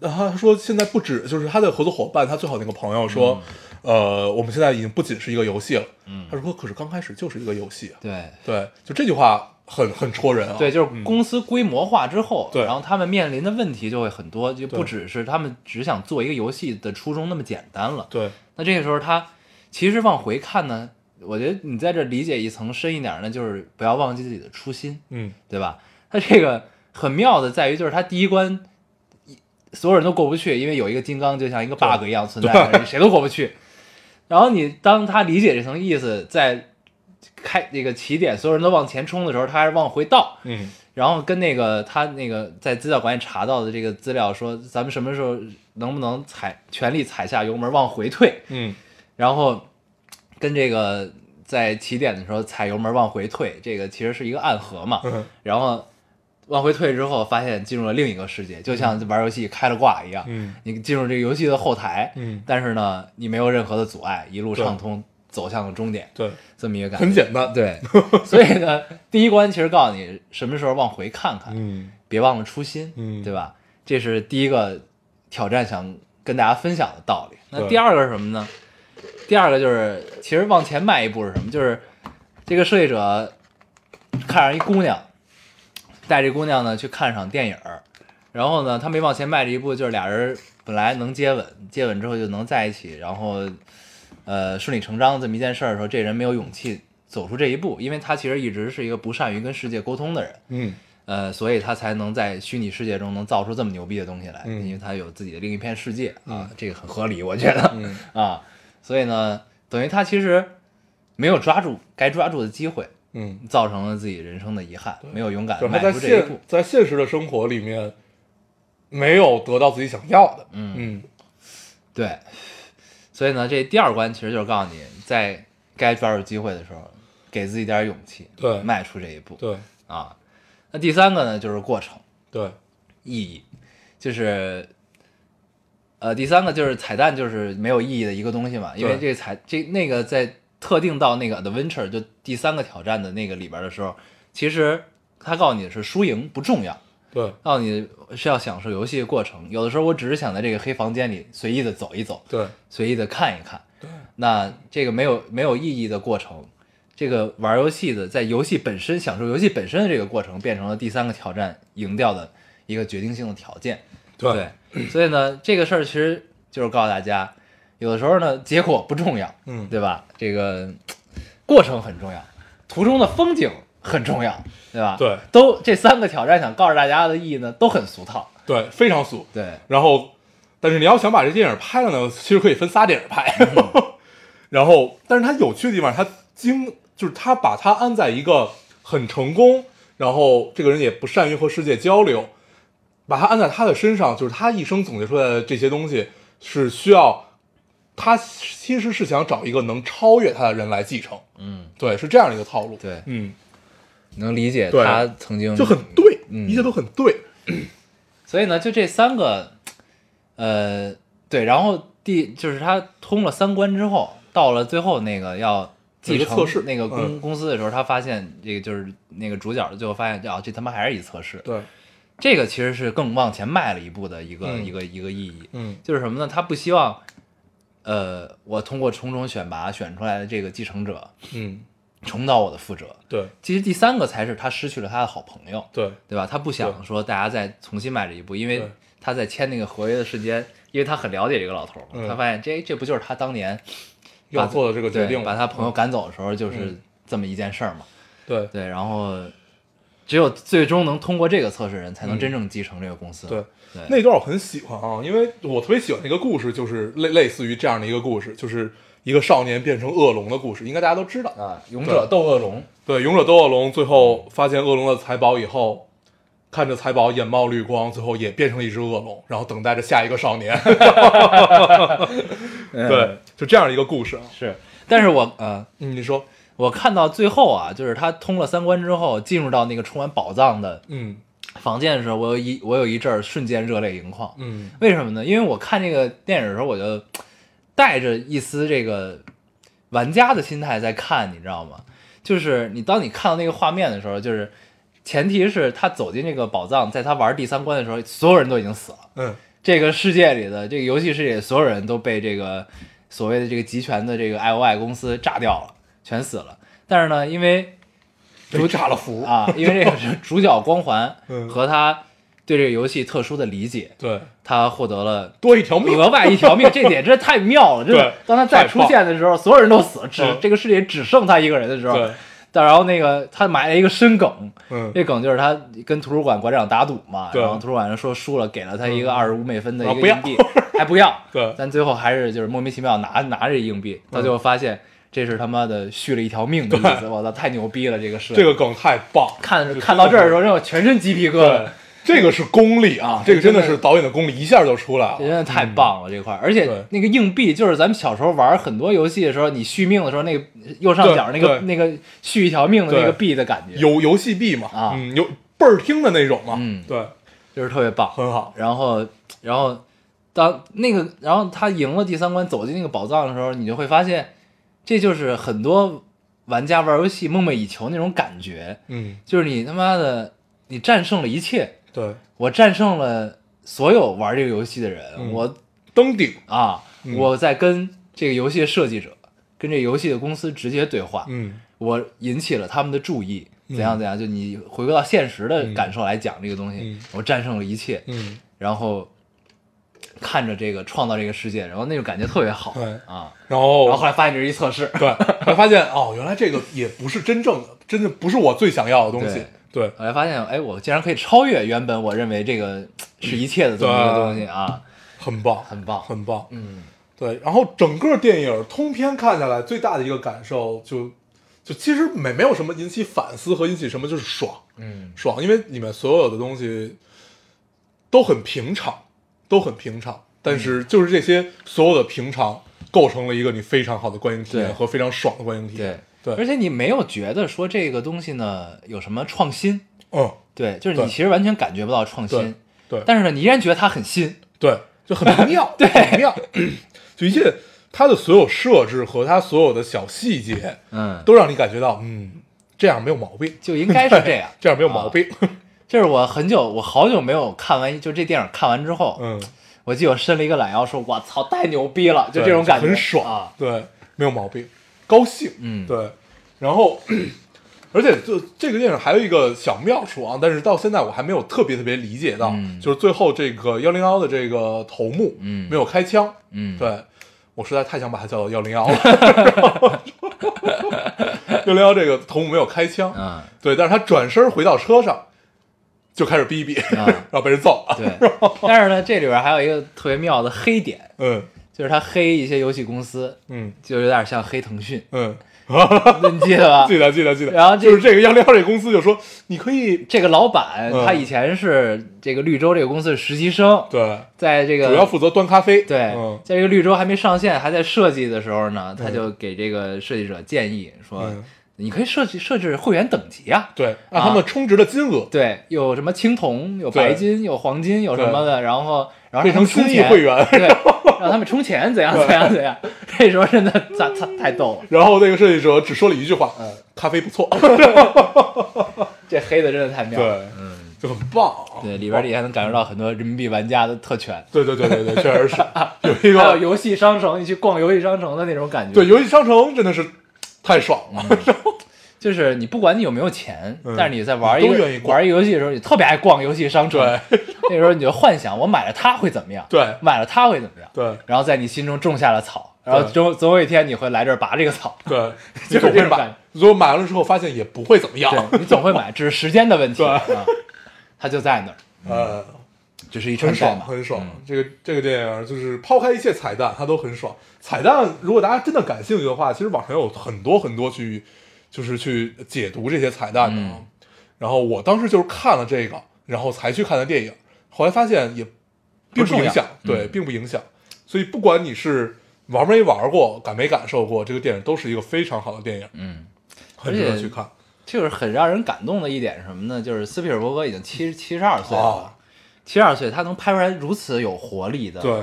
呃他说：“现在不止，就是他的合作伙伴，他最好那个朋友说，呃，我们现在已经不仅是一个游戏了。嗯他说，可是刚开始就是一个游戏啊。对对，就这句话很很戳人啊。对，就是公司规模化之后，对然后他们面临的问题就会很多，就不只是他们只想做一个游戏的初衷那么简单了。对，那这个时候他其实往回看呢，我觉得你在这理解一层深一点呢，就是不要忘记自己的初心，嗯，对吧？他这个很妙的在于，就是他第一关所有人都过不去，因为有一个金刚就像一个 bug 一样存在，谁都过不去。然后你当他理解这层意思，在开那个起点，所有人都往前冲的时候，他还是往回倒。嗯，然后跟那个他那个在资料馆里查到的这个资料说，咱们什么时候能不能踩全力踩下油门往回退？嗯，然后跟这个在起点的时候踩油门往回退，这个其实是一个暗合嘛。嗯然后往回退之后，发现进入了另一个世界，就像玩游戏开了挂一样。嗯你进入这个游戏的后台，嗯但是呢，你没有任何的阻碍，一路畅通走向了终点，对，这么一个感觉。很简单。，对，所以呢，第一关其实告诉你什么时候往回看看，嗯别忘了初心，嗯对吧？这是第一个挑战，想跟大家分享的道理。那第二个是什么呢？第二个就是，其实往前迈一步是什么？就是这个设计者看上一姑娘，带这姑娘呢去看场电影儿，然后呢，他没往前迈这一步，就是俩人本来能接吻，接吻之后就能在一起，然后呃顺理成章这么一件事儿的时候，这人没有勇气走出这一步，因为他其实一直是一个不善于跟世界沟通的人。嗯。呃，所以他才能在虚拟世界中能造出这么牛逼的东西来，嗯。因为他有自己的另一片世界啊嗯，这个很合理，我觉得、嗯。啊，所以呢，等于他其实没有抓住该抓住的机会，嗯，造成了自己人生的遗憾，没有勇敢迈他在现出这一步。在现实的生活里面没有得到自己想要的。嗯。嗯。对，所以呢，这第二关其实就是告诉你，在该抓住机会的时候，给自己点勇气，对迈出这一步对啊。那第三个呢，就是过程。对，意义，就是，呃，第三个就是彩蛋，就是没有意义的一个东西嘛，因为这个彩这那个在特定到那个 adventure 就第三个挑战的那个里边的时候，其实他告诉你是输赢不重要，对告诉你是要享受游戏的过程。有的时候我只是想在这个黑房间里随意的走一走，对随意的看一看，对那这个没有没有意义的过程，这个玩游戏的，在游戏本身享受游戏本身的这个过程，变成了第三个挑战赢掉的一个决定性的条件。对，所以呢，这个事儿其实就是告诉大家，有的时候呢，结果不重要，嗯对吧？这个过程很重要，途中的风景很重要，对吧？对，都这三个挑战想告诉大家的意义呢，都很俗套。对，非常俗。对，然后，但是你要想把这电影拍了呢，其实可以分仨电影拍。然后，但是它有趣的地方，它经就是它把它安在一个很成功，然后这个人也不善于和世界交流，把它安在他的身上，就是他一生总结出来的这些东西是需要他其实是想找一个能超越他的人来继承。嗯，对，是这样的一个套路。对嗯，能理解他曾经就很对，嗯一切都很对。所以呢，就这三个，呃，对，然后第就是他通了三关之后，到了最后那个要继承测试那个公、嗯公司的时候，他发现这个就是那个主角最后发现，啊，这他妈还是一测试。对，这个其实是更往前迈了一步的一个、嗯一个一个意义，嗯就是什么呢？他不希望，呃，我通过重重选拔选出来的这个继承者嗯，重蹈我的覆辙。对其实第三个才是他失去了他的好朋友。对对吧？他不想说大家再重新迈这一步，因为他在签那个合约的瞬间，因为他很了解这个老头儿嘛，嗯他发现这这不就是他当年做的这个决定把他朋友赶走的时候就是嗯这么一件事儿嘛。对对，然后只有最终能通过这个测试人，才能嗯真正继承这个公司。对，对，那段我很喜欢啊，因为我特别喜欢那个故事，就是类类似于这样的一个故事，就是一个少年变成恶龙的故事，应该大家都知道。啊，勇者斗恶龙，对，勇者斗恶龙最后发现恶龙的财宝以后，看着财宝眼冒绿光，最后也变成了一只恶龙，然后等待着下一个少年。对，就这样一个故事啊。是，但是我呃，嗯，你说，我看到最后啊，就是他通了三关之后，进入到那个充满宝藏的嗯房间的时候，我有一我有一阵儿瞬间热泪盈眶。嗯为什么呢？因为我看这个电影的时候，我就带着一丝这个玩家的心态在看，你知道吗？就是你当你看到那个画面的时候，就是前提是他走进这个宝藏，在他玩第三关的时候，所有人都已经死了。嗯这个世界里的这个游戏世界，所有人都被这个所谓的这个集权的这个 I O I 公司炸掉了，全死了。但是呢，因为被炸了服啊，因为这个是主角光环嗯和他对这个游戏特殊的理解，对，他获得了多一条命。额外一条命，这点真是太妙了！真的对，当他再出现的时候，所有人都死了，只嗯这个世界只剩他一个人的时候，对，但然后那个他埋了一个深梗，嗯，这梗就是他跟图书馆馆长打赌嘛，对然后图书馆人说输了，给了他一个二十五美分的一个硬币，还不要，对但最后还是就是莫名其妙拿拿着硬币，到最后发现这是他妈的续了一条命的意思，我操，太牛逼了！这个设计这个梗太棒。看看到这儿的时候，让我全身鸡皮疙瘩对。，这个是功力啊，这个真的是导演的功力，一下就出来了。真的太棒了这块儿，而且那个硬币就是咱们小时候玩很多游戏的时候，你续命的时候，那个右上角那个那个续一条命的那个币的感觉，游游戏币嘛，啊。嗯，有倍儿听的那种嘛，嗯。对，就是特别棒。很好。然后，然后当那个，然后他赢了第三关，走进那个宝藏的时候，你就会发现，这就是很多玩家玩游戏梦寐以求那种感觉，嗯，就是你他妈的你战胜了一切，对，我战胜了所有玩这个游戏的人，嗯。我登顶，啊，嗯。我在跟这个游戏的设计者、跟这个游戏的公司直接对话，嗯。我引起了他们的注意，嗯。怎样怎样，就你回归到现实的感受来讲这个东西，嗯。我战胜了一切，嗯，然后看着这个创造这个世界，然后那种感觉特别好。对。啊。然后然后后来发现这是一测试，对，才发现哦，原来这个也不是真正的，真的不是我最想要的东西。对，后来发现，哎，我竟然可以超越原本我认为这个是一切的这么一个东西啊，很棒，很棒，很棒。嗯，对，然后整个电影通篇看下来，最大的一个感受就就其实没没有什么引起反思和引起什么，就是爽，嗯，爽，因为里面所有的东西都很平常，都很平常，但是就是这些所有的平常构成了一个你非常好的观影体验和非常爽的观影体对验。对，而且你没有觉得说这个东西呢有什么创新，嗯，对，就是你其实完全感觉不到创新，对，但是呢，你依然觉得它很新，对，就很妙，对，很妙，就一切它的所有设置和它所有的小细节，嗯，都让你感觉到，嗯，这样没有毛病，就应该是这样，这样没有毛病，就是我很久，我好久没有看完，就这电影看完之后，嗯，我记得我伸了一个懒腰，说：“我操，太牛逼了！”就这种感觉，很爽。啊。对，没有毛病，高兴，嗯。对，然后，而且就这个电影还有一个小妙处啊，但是到现在我还没有特别特别理解到，嗯。就是最后这个幺零幺的这个头目，嗯。没有开枪，嗯，对。我实在太想把它叫做幺零幺了。幺零幺这个头目没有开枪，嗯对，但是他转身回到车上，就开始逼逼，啊。然后被人揍了。对，但是呢，这里边还有一个特别妙的黑点，嗯就是他黑一些游戏公司，嗯。就有点像黑腾讯，嗯，你记得吧？记得记得记得。然后就是这个幺零幺这个公司就说，你可以这个老板嗯。他以前是这个绿洲这个公司的实习生，对，在这个主要负责端咖啡。对，嗯。在这个绿洲还没上线，还在设计的时候呢，他就给这个设计者建议说，嗯你可以设计设置会员等级啊，对，让他们充值的金额。对，有什么青铜，有白金，有黄金，有什么的，然后然后变成充钱，会员，对，让他们充钱，怎样怎样怎样，这 时候真的太太太逗了，然后那个设计者只说了一句话：“嗯咖啡不错。这黑的真的太”妙了，对，嗯，就很棒。对，里边你还能感受到很多人民币玩家的特权，对对对对对，确实是有一个还有游戏商城，你去逛游戏商城的那种感觉，对游戏商城真的是太爽了。就是你不管你有没有钱，嗯但是你在玩一玩一个游戏的时候，你特别爱逛游戏商城。对那时候你就幻想我买了它会怎么样，对买了它会怎么样，对然后在你心中种下了草，然后总总有一天你会来这儿拔这个草，对，就是你总会买如果买完了之后发现也不会怎么样。对你总会买，只是时间的问题对啊。它就在那儿，呃，这是一很爽，很爽。嗯这个这个电影就是抛开一切彩蛋，它都很爽。彩蛋，如果大家真的感兴趣的话，其实网上有很多很多去，就是去解读这些彩蛋的。然后我当时就是看了这个，然后才去看的电影，后来发现也并不影响，对，嗯并并不影响。所以不管你是玩没玩过，感没感受过，这个电影都是一个非常好的电影，嗯，很值得去看。就是很让人感动的一点是什么呢？就是斯皮尔伯格已经七七十二岁了啊，七十二岁，他能拍出来如此有活力的，对，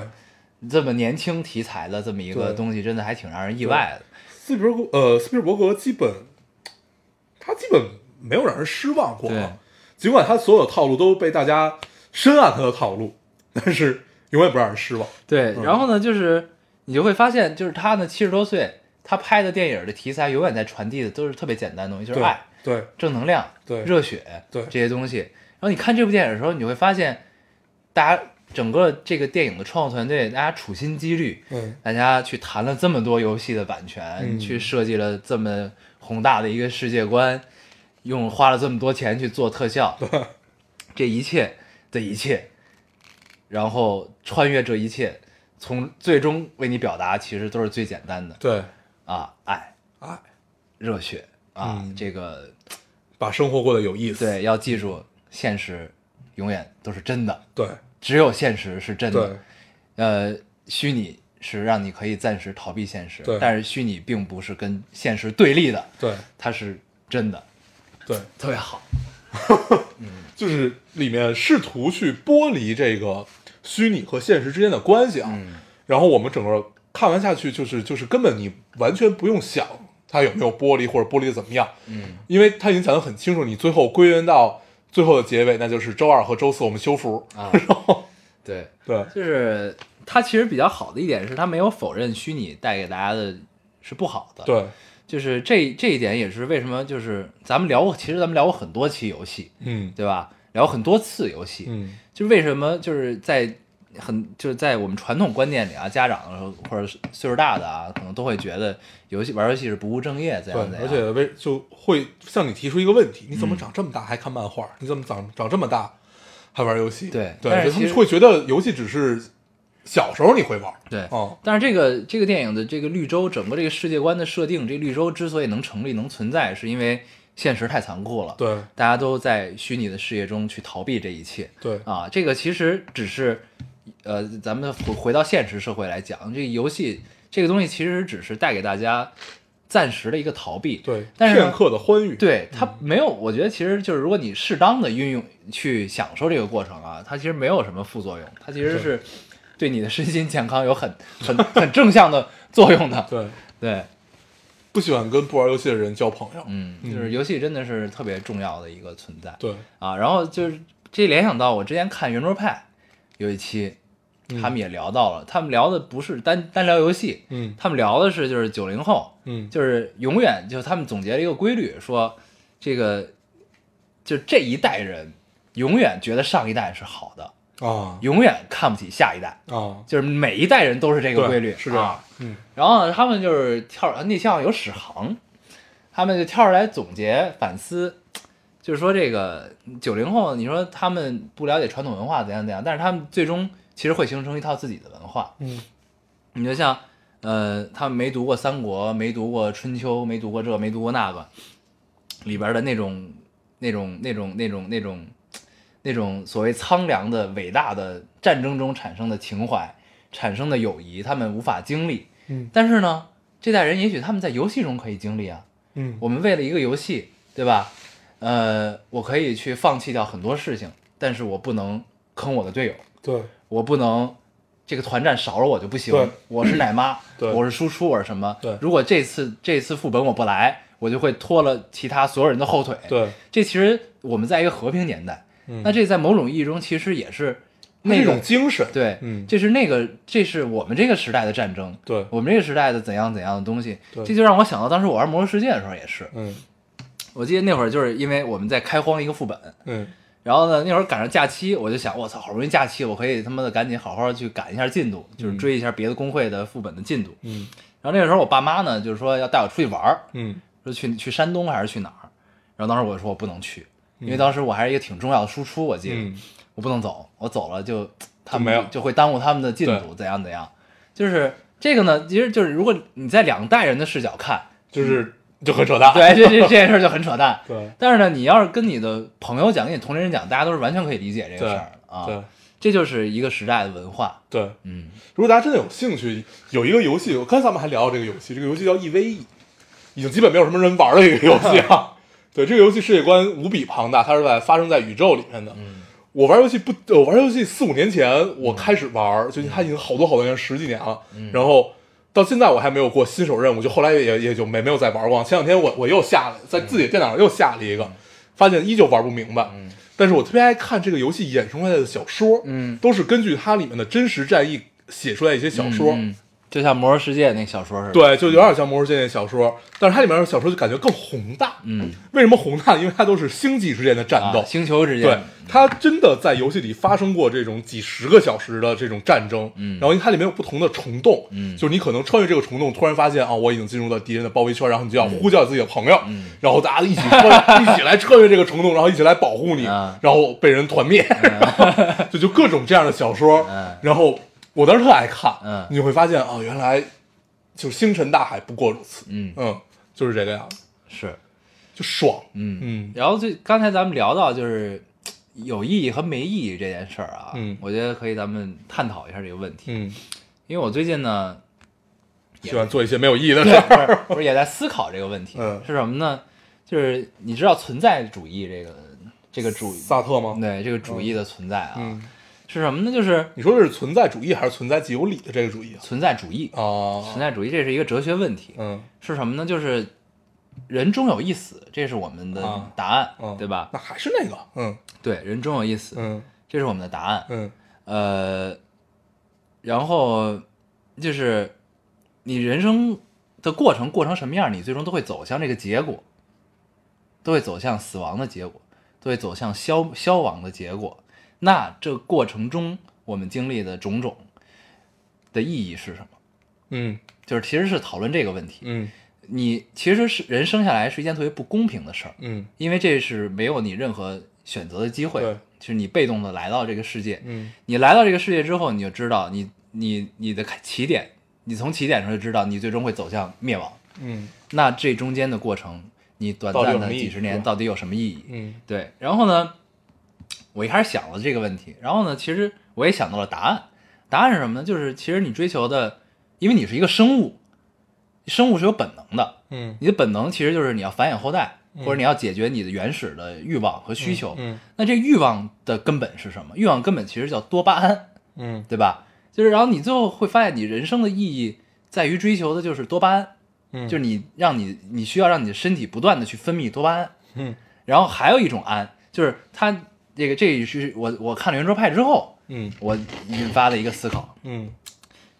这么年轻题材的这么一个东西，真的还挺让人意外的。斯皮尔伯呃，斯皮尔伯格基本他基本没有让人失望过尽管他所有套路都被大家深谙他的套路，但是永远不让人失望。对，嗯。然后呢，就是你就会发现，就是他呢七十多岁，他拍的电影的题材永远在传递的都是特别简单的东西，就是爱、对正能量、对热血对这些东西。然后你看这部电影的时候，你会发现，大家整个这个电影的创作团队，大家处心积虑，嗯。大家去谈了这么多游戏的版权，嗯。去设计了这么宏大的一个世界观，用花了这么多钱去做特效，这一切的一切，然后穿越这一切，从最终为你表达，其实都是最简单的。对，啊，爱、爱，热血。啊，嗯。这个把生活过得有意思。对，要记住，现实永远都是真的，对。只有现实是真对。的。呃，虚拟是让你可以暂时逃避现实，但是虚拟并不是跟现实对立的，对它是真的，对，特别好。就是里面试图去剥离这个虚拟和现实之间的关系啊。嗯然后我们整个看完下去，就是就是根本你完全不用想它有没有剥离或者剥离的怎么样，嗯，因为它已经讲得很清楚，你最后归元到最后的结尾，那就是周二和周四我们修复。啊，然后对，对就是它其实比较好的一点是，他没有否认虚拟带给大家的是不好的。，对，就是这这一点也是为什么就是咱们聊过，其实咱们聊过很多期游戏，嗯对吧？聊很多次游戏，嗯就是为什么就是在很就是在我们传统观念里啊，家长或者是岁数大的啊，可能都会觉得游戏玩游戏是不务正业，这样的，而且为就会向你提出一个问题：你怎么嗯长这么大还看漫画？你怎么长长这么大还玩游戏？对但对，他们会觉得游戏只是小时候你会玩。对，哦，但是这个这个电影的这个绿洲整个这个世界观的设定，这绿洲之所以能成立能存在，是因为现实太残酷了。对大家都在虚拟的世界中去逃避这一切对啊。这个其实只是，呃，咱们回回到现实社会来讲，这个游戏这个东西其实只是带给大家暂时的一个逃避。对，但是片刻的欢愉。对它没有，我觉得其实就是如果你适当的运用去享受这个过程啊，它其实没有什么副作用，它其实是对你的身心健康有很 很很正向的作用的。对，对，不喜欢跟不玩游戏的人交朋友。嗯，就是游戏真的是特别重要的一个存在。对，啊，然后就是这联想到我之前看圆桌派有一期，他们也聊到了，他们聊的不是单单聊游戏，嗯他们聊的是就是九零后，嗯就是永远就是他们总结了一个规律，说这个就这一代人永远觉得上一代是好的，啊永远看不起下一代，啊，就是每一代人都是这个规律，是这样啊。嗯。然后呢，他们就是跳那像有史航，他们就跳出来总结反思，就是说这个九零后，你说他们不了解传统文化怎样怎样，但是他们最终其实会形成一套自己的文化。嗯。你就像呃，他们没读过三国，没读过春秋，没读过这，没读过那个，里边的那种那种那种那种那种那种所谓苍凉的伟大的战争中产生的情怀，产生的友谊，他们无法经历。嗯但是呢，这代人也许他们在游戏中可以经历啊。嗯我们为了一个游戏，对吧？呃，我可以去放弃掉很多事情，但是我不能坑我的队友，对我不能这个团战少了我就不行。我是奶妈，我是输出，我是什么？对如果这次这次副本我不来，我就会拖了其他所有人的后腿。，对，这其实我们在一个和平年代，嗯。那这在某种意义中其实也是那那种精神，对，嗯。这是那个，这是我们这个时代的战争，对。我们这个时代的怎样怎样的东西，对。这就让我想到当时我玩《魔兽世界》的时候也是，嗯。我记得那会儿就是因为我们在开荒一个副本，嗯。然后呢那会儿赶上假期，我就想我操，好不容易假期，我可以他妈的赶紧好好去赶一下进度，就是追一下别的工会的副本的进度。嗯。然后那个时候我爸妈呢就是说要带我出去玩儿，嗯。说去去山东还是去哪儿，然后当时我就说我不能去，因为当时我还是一个挺重要的输出，我记得。嗯我不能走，我走了就他们就会耽误他们的进度，怎样怎样。就是这个呢，其实就是如果你在两代人的视角看，就是就很扯淡，对这这这件事就很扯淡。对但是呢，你要是跟你的朋友讲，跟你同龄人讲，大家都是完全可以理解这个事儿的啊。对这就是一个时代的文化。对。嗯如果大家真的有兴趣，有一个游戏，我刚才咱们还聊到这个游戏，这个游戏叫 EVE，已经基本没有什么人玩的一个游戏啊。对，这个游戏世界观无比庞大，它是在发生在宇宙里面的。嗯我玩游戏不，呃我玩游戏四五年前我开始玩，就它已经好多好多年，十几年了。嗯然后到现在我还没有过新手任务，就后来也也就没没有再玩过。前两天我我又下了，在自己的电脑上又下了一个，发现依旧玩不明白。但是我特别爱看这个游戏衍生出来的小说，嗯都是根据它里面的真实战役写出来一些小说。嗯就像《魔兽世界》那小说似的。，对，就有点像《魔兽世界》那小说，但是它里面的小说就感觉更宏大。嗯，为什么宏大？因为它都是星际之间的战斗，啊星球之间，对，它真的在游戏里发生过这种几十个小时的这种战争，嗯然后因为它里面有不同的虫洞，嗯就是你可能穿越这个虫洞，突然发现啊，我已经进入了敌人的包围圈，然后你就要呼叫自己的朋友，嗯然后大家一起穿，一起来穿越这个虫洞，然后一起来保护你，啊然后被人团灭，就就各种这样的小说，嗯然后我当时特爱看，嗯。你会发现哦，原来就是星辰大海不过如此，嗯，嗯，就是这个样子，是，就爽，嗯。嗯。然后就刚才咱们聊到就是有意义和没意义这件事儿啊，嗯。我觉得可以咱们探讨一下这个问题，嗯，因为我最近呢，喜欢做一些没有意义的事不儿，是不是也在思考这个问题，嗯。是什么呢？就是你知道存在主义这个这个主义萨特吗？对这个主义的存在啊，嗯，是什么呢？就是你说的是存在主义还是存在即有理的这个主义啊？存在主义，啊，存在主义这是一个哲学问题，嗯，是什么呢？就是人终有一死，这是我们的啊答案，嗯对吧？那还是那个，嗯对，人终有一死，嗯这是我们的答案。嗯呃，然后就是你人生的过程过成什么样，你最终都会走向这个结果，都会走向死亡的结果，都会走向消消亡的结果。那这过程中我们经历的种种的意义是什么？嗯。就是其实是讨论这个问题。嗯。你其实是人生下来是一件特别不公平的事儿，嗯。因为这是没有你任何选择的机会对，就是你被动的来到这个世界。嗯。你来到这个世界之后，你就知道你你你的开起点，你从起点上就知道你最终会走向灭亡。嗯。那这中间的过程，你短暂的几十年到底有什么意义？嗯。对，然后呢，我一开始想了这个问题，然后呢，其实我也想到了答案。答案是什么呢？就是其实你追求的，因为你是一个生物，生物是有本能的，嗯你的本能其实就是你要繁衍后代，或者你要解决你的原始的欲望和需求。嗯那这欲望的根本是什么？欲望根本其实叫多巴胺，嗯对吧？就是然后你最后会发现，你人生的意义在于追求的就是多巴胺，嗯就是你让你你需要让你的身体不断的去分泌多巴胺，嗯然后还有一种胺，就是它这个这是我我看了圆桌派之后，嗯我引发的一个思考。嗯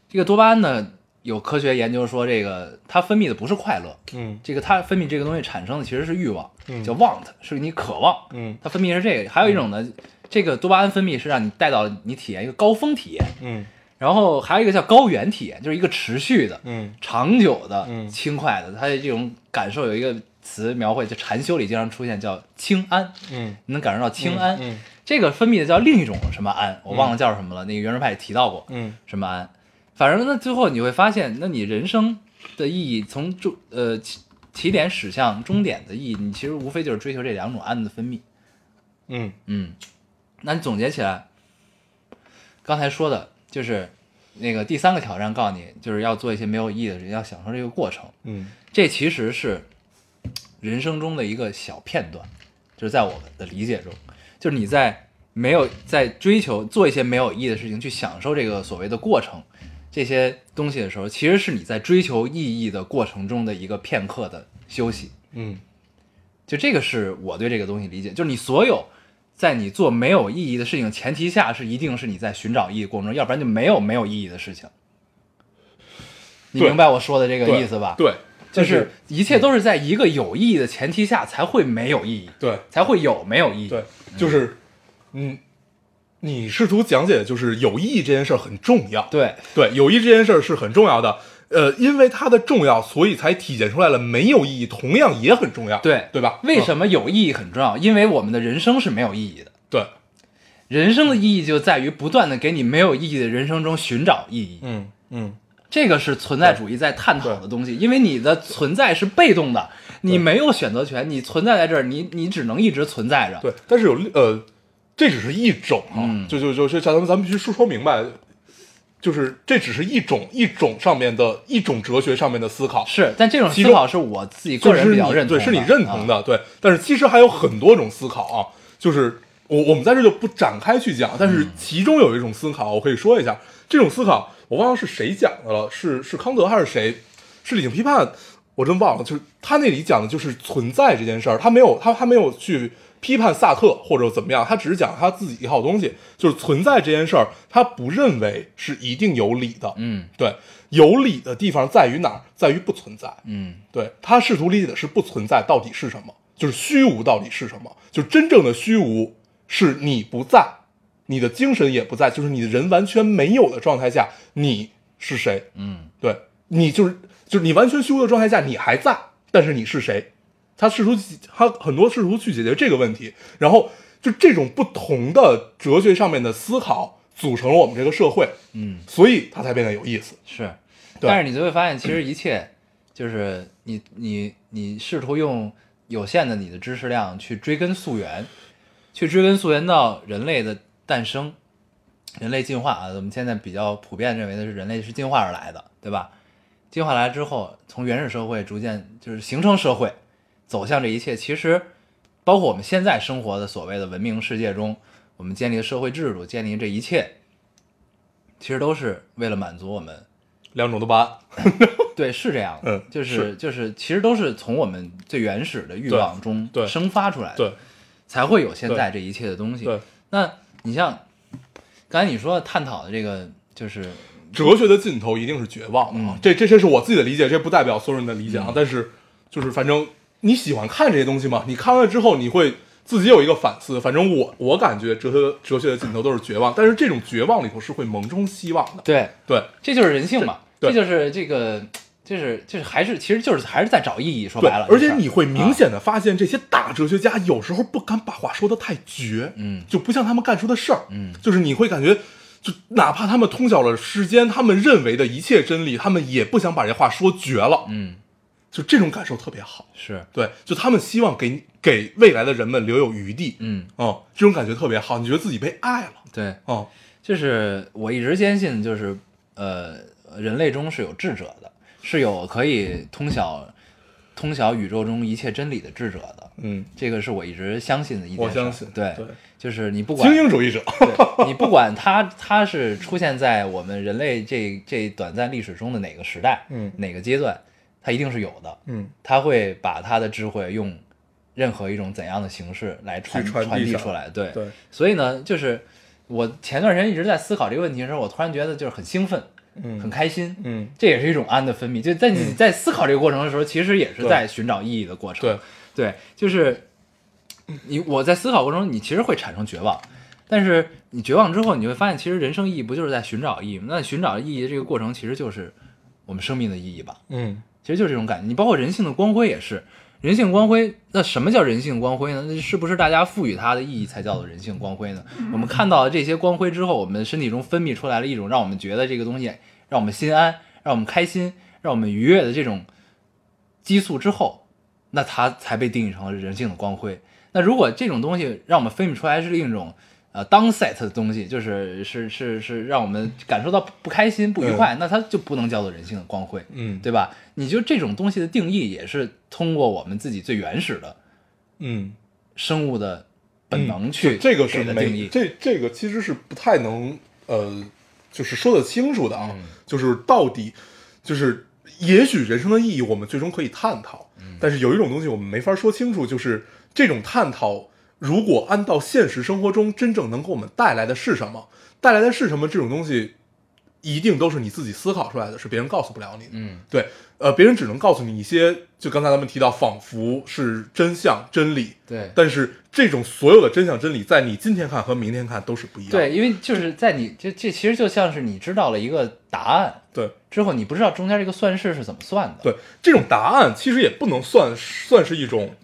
这个多巴胺呢，有科学研究说，这个它分泌的不是快乐，嗯这个它分泌这个东西产生的其实是欲望，嗯叫 want，是你渴望。嗯它分泌是这个，还有一种呢，这个多巴胺分泌是让你带到你体验一个高峰体验，嗯然后还有一个叫高原体验，就是一个持续的、嗯长久的、嗯轻快的。它的这种感受有一个词描绘，就禅修里经常出现叫清安，嗯你能感受到清安。嗯这个分泌的叫另一种什么安，我忘了叫什么了。那个袁世派也提到过，嗯什么安，反正那，最后你会发现，那你人生的意义从终呃起起点驶向终点的意义，你其实无非就是追求这两种安的分泌。嗯嗯，那你总结起来，刚才说的就是那个第三个挑战，告诉你就是要做一些没有意义的事，要享受这个过程。嗯这其实是人生中的一个小片段，就是在我们的理解中，就是你在没有在追求做一些没有意义的事情，去享受这个所谓的过程，这些东西的时候，其实是你在追求意义的过程中的一个片刻的休息。嗯就这个是我对这个东西理解，就是你所有在你做没有意义的事情前提下，是一定是你在寻找意义过程中，要不然就没有没有意义的事情。你明白我说的这个意思吧？对，但就是一切都是在一个有意义的前提下才会没有意义，对才会有没有意义。对，就是嗯，你试图讲解就是有意义这件事儿很重要。对对，有意义这件事儿是很重要的。呃，因为它的重要，所以才体现出来了没有意义同样也很重要。对对吧？为？什么有意义很重要？因为我们的人生是没有意义的，对，人生的意义就在于不断的给你没有意义的人生中寻找意义。嗯嗯，这个是存在主义在探讨的东西，因为你的存在是被动的，你没有选择权，你存在在这儿，你你只能一直存在着。对。但是有呃，这只是一种啊，嗯就就就就咱们咱们必须说说明白，就是这只是一种一种上面的一种哲学上面的思考。是，但这种思考是我自己个人比较认同的，对，是你认同啊。的，对。但是其实还有很多种思考啊，就是我我们在这就不展开去讲，但嗯是其中有一种思考，我可以说一下。这种思考我忘了是谁讲的了，是是康德还是谁？是理性批判，我真忘了。就是他那里讲的就是存在这件事儿，他没有他他没有去批判萨特或者怎么样，他只是讲他自己一套东西，就是存在这件事儿，他不认为是一定有理的。嗯对，有理的地方在于哪儿？在于不存在。嗯对他试图理解的是不存在到底是什么，就是虚无到底是什么，就真正的虚无是你不在，你的精神也不在，就是你的人完全没有的状态下，你是谁？嗯对你就是就是你完全虚无的状态下，你还在，但是你是谁？他试图他很多试图去解决这个问题，然后就这种不同的哲学上面的思考组成了我们这个社会，嗯，所以它才变得有意思。是。但是你就会发现，其实一切就是你你你试图用有限的你的知识量去追根溯源，去追根溯源到人类的诞生，人类进化啊，我们现在比较普遍认为的是人类是进化而来的，对吧？进化来之后，从原始社会逐渐就是形成社会，走向这一切，其实包括我们现在生活的所谓的文明世界中，我们建立的社会制度，建立这一切，其实都是为了满足我们两种多巴胺，对，是这样的，嗯就是是就是，其实都是从我们最原始的欲望中对生发出来的，对才会有现在这一切的东西。对，那你像刚才你说的探讨的这个，就是哲学的尽头一定是绝望的啊！嗯这这这是我自己的理解，这不代表所有人的理解啊。但是就是反正你喜欢看这些东西吗，你看完了之后你会自己有一个反思。反正我我感觉哲学哲学的尽头都是绝望，但是这种绝望里头是会萌生希望的。对，对这就是人性嘛，这这就是这个，就是就是还是其实就是还是在找意义。说白了，，而且你会明显的发现，这些大哲学家有时候不敢把话说的太绝，嗯就不像他们干出的事儿，嗯就是你会感觉。就哪怕他们通晓了世间他们认为的一切真理，他们也不想把这话说绝了。嗯就这种感受特别好。是对，就他们希望给给未来的人们留有余地。嗯哦，这种感觉特别好，你觉得自己被爱了。对，哦，就是我一直坚信，就是呃，人类中是有智者的，是有可以通晓通晓宇宙中一切真理的智者的。嗯，这个是我一直相信的一件事。我相信对，对就是你不管精英主义者。对你不管他他是出现在我们人类这这短暂历史中的哪个时代，嗯哪个阶段，他一定是有的。嗯，他会把他的智慧用任何一种怎样的形式来传传递出来。对对，所以呢，就是我前段时间一直在思考这个问题的时候，我突然觉得就是很兴奋，嗯很开心，嗯，这也是一种氨的分泌。就在你在思考这个过程的时候，其实也是在寻找意义的过程。对，对，就是你我在思考过程中，你其实会产生绝望，但是你绝望之后，你会发现，其实人生意义不就是在寻找意义吗？那寻找意义的这个过程，其实就是我们生命的意义吧。嗯其实就是这种感觉。你包括人性的光辉也是，人性光辉，那什么叫人性光辉呢？那是不是大家赋予它的意义才叫做人性光辉呢？我们看到了这些光辉之后，我们身体中分泌出来了一种让我们觉得这个东西让我们心安、让我们开心、让我们愉悦的这种激素之后，那它才被定义成了人性的光辉。那如果这种东西让我们分泌出来是另一种呃 downset 的东西，就是是是是让我们感受到不开心、不愉快，那它就不能叫做人性的光辉。嗯对吧？你就这种东西的定义也是通过我们自己最原始的嗯，生物的本能去、嗯这个是的定义。这这个其实是不太能呃，就是说得清楚的啊，嗯就是到底就是也许人生的意义我们最终可以探讨，嗯但是有一种东西我们没法说清楚，就是这种探讨如果按到现实生活中真正能给我们带来的是什么，带来的是什么这种东西。一定都是你自己思考出来的，是别人告诉不了你的。嗯，对，呃，别人只能告诉你一些，就刚才咱们提到，仿佛是真相、真理，对但是这种所有的真相真理，在你今天看和明天看都是不一样的。对，因为就是在你这这其实就像是你知道了一个答案对之后，你不知道中间这个算式是怎么算的，，对，这种答案其实也不能算算是一种，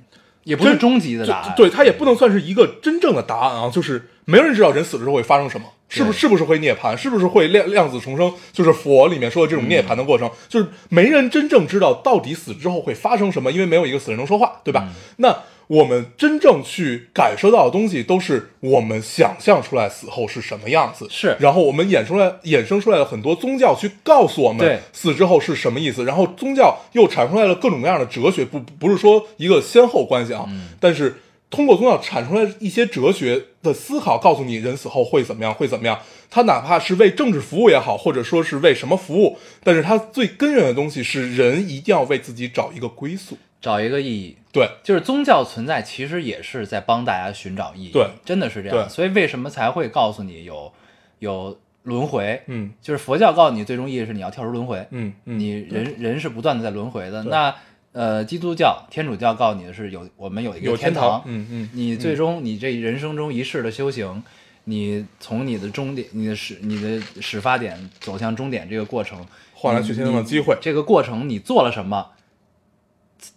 也不是终极的答案。对，它也不能算是一个真正的答案啊。就是没有人知道人死了之后会发生什么，是不对。是不是会涅槃，是不是会量量子重生，就是佛里面说的这种涅槃的过程，就是没人真正知道到底死之后会发生什么，因为没有一个死人能说话，对吧？那我们真正去感受到的东西，都是我们想象出来死后是什么样子，是。然后我们衍出来衍生出来了很多宗教去告诉我们死之后是什么意思，然后宗教又产出来了各种各样的哲学，不不是说一个先后关系啊，但是通过宗教产出来一些哲学的思考，告诉你人死后会怎么样，会怎么样。他哪怕是为政治服务也好，或者说是为什么服务，但是他最根源的东西是人一定要为自己找一个归宿。找一个意义，对，就是宗教存在，其实也是在帮大家寻找意义。对真的是这对样。所以为什么才会告诉你有有轮回？嗯就是佛教告诉你最终意义是你要跳出轮回，嗯嗯，你人人是不断的在轮回的。对那呃，基督教、天主教告诉你的是有我们有一个天堂，嗯嗯你最终你这人生中一世的修行，你从你的终点、你的始、你的始发点走向终点这个过程，换来去天堂的机会这个过程你做了什么？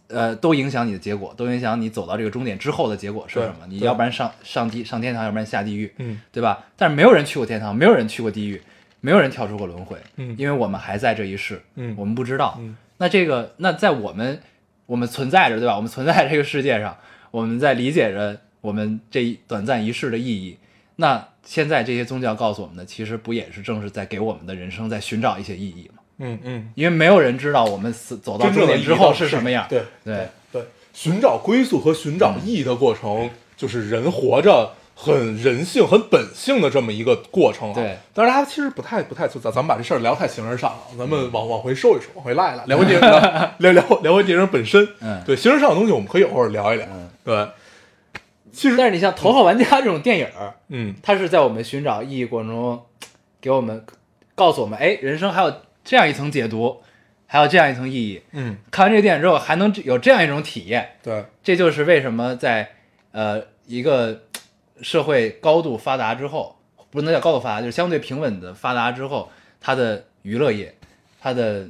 呃，都影响你的结果，都影响你走到这个终点之后的结果是什么？你要不然上上地上天堂，要不然下地狱，嗯对吧？但是没有人去过天堂，没有人去过地狱，没有人跳出过轮回，嗯因为我们还在这一世，嗯我们不知道。嗯那这个，那在我们我们存在着，对吧？我们存在在这个世界上，我们在理解着我们这一短暂一世的意义。那现在这些宗教告诉我们的，其实不也是正是在给我们的人生在寻找一些意义吗？嗯嗯，因为没有人知道我们死走到真正的终点之后是什么样。对对对，寻找归宿和寻找意义的过程，就是人活着很人性、很本性的这么一个过程啊。对，但是它其实不太不太就咱咱们把这事儿聊太形而上了，咱们往往回收一收，往回拉一拉，聊回电影，聊聊聊回电影本身。嗯对，形而上的东西我们可以偶尔聊一聊。嗯对，其实但是你像《头号玩家》这种电影，嗯它是在我们寻找意义过程中，给我们告诉我们，哎，人生还有这样一层解读，还有这样一层意义。嗯，看完这个电影之后，还能有这样一种体验，对，这就是为什么在呃一个社会高度发达之后，不能叫高度发达，就是相对平稳的发达之后，它的娱乐业，它的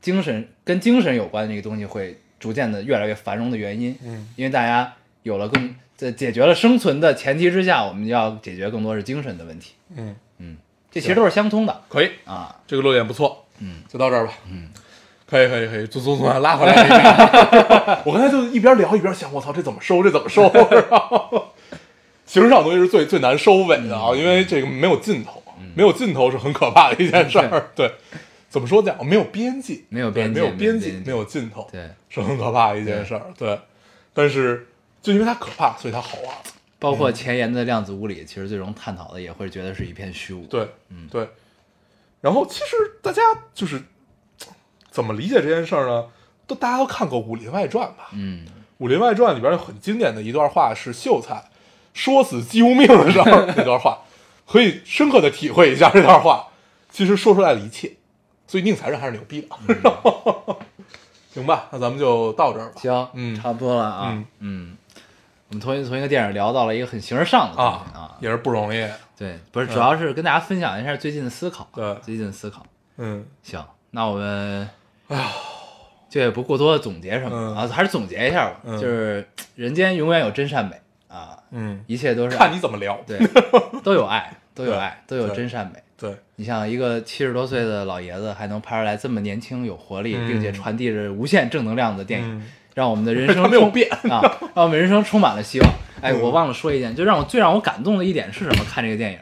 精神跟精神有关的这个东西会逐渐的越来越繁荣的原因。嗯，因为大家有了更在解决了生存的前提之下，我们要解决更多是精神的问题。嗯嗯，这其实都是相通的可以，啊。这个落点不错。嗯，就到这儿吧。嗯，可以可以可以，总总总拉回来一下。我刚才就一边聊一边想，我操，这怎么收？这怎么收？形式上的东西是最最难收尾的啊，因为这个没有尽头，没有尽头是很可怕的一件事儿。对，怎么说讲？没有边际，没有边没有边际没有尽头，对，是很可怕的一件事儿。对，但是就因为它可怕，所以它好玩。包括前沿的量子物理，其实最终探讨的也会觉得是一片虚无。对，嗯，对。然后其实大家就是怎么理解这件事儿呢？都大家都看过《武林外传》吧？嗯，《武林外传》里边有很经典的一段话是秀才说死姬无命的时候那段话，可以深刻的体会一下这段话，其实说出来的一切，所以宁财神还是牛逼的，行吧？那咱们就到这儿吧。行，嗯。差不多了啊，嗯。嗯，我们从从一个电影聊到了一个很形而上的东西啊。啊，也是不容易。对，不是，主要是跟大家分享一下最近的思考，对。最近的思考。嗯，行，那我们，哎呀，就也不过多的总结什么嗯。啊，还是总结一下吧，嗯。就是人间永远有真善美啊，嗯，一切都是看你怎么聊。对，都有爱，都有爱，都有真善美。对，你像一个七十多岁的老爷子，还能拍出来这么年轻有活力，嗯并且传递着无限正能量的电影，嗯让我们的人生 他没有充变啊，让我们人生充满了希望。哎，嗯我忘了说一点，就让我最让我感动的一点是什么？看这个电影，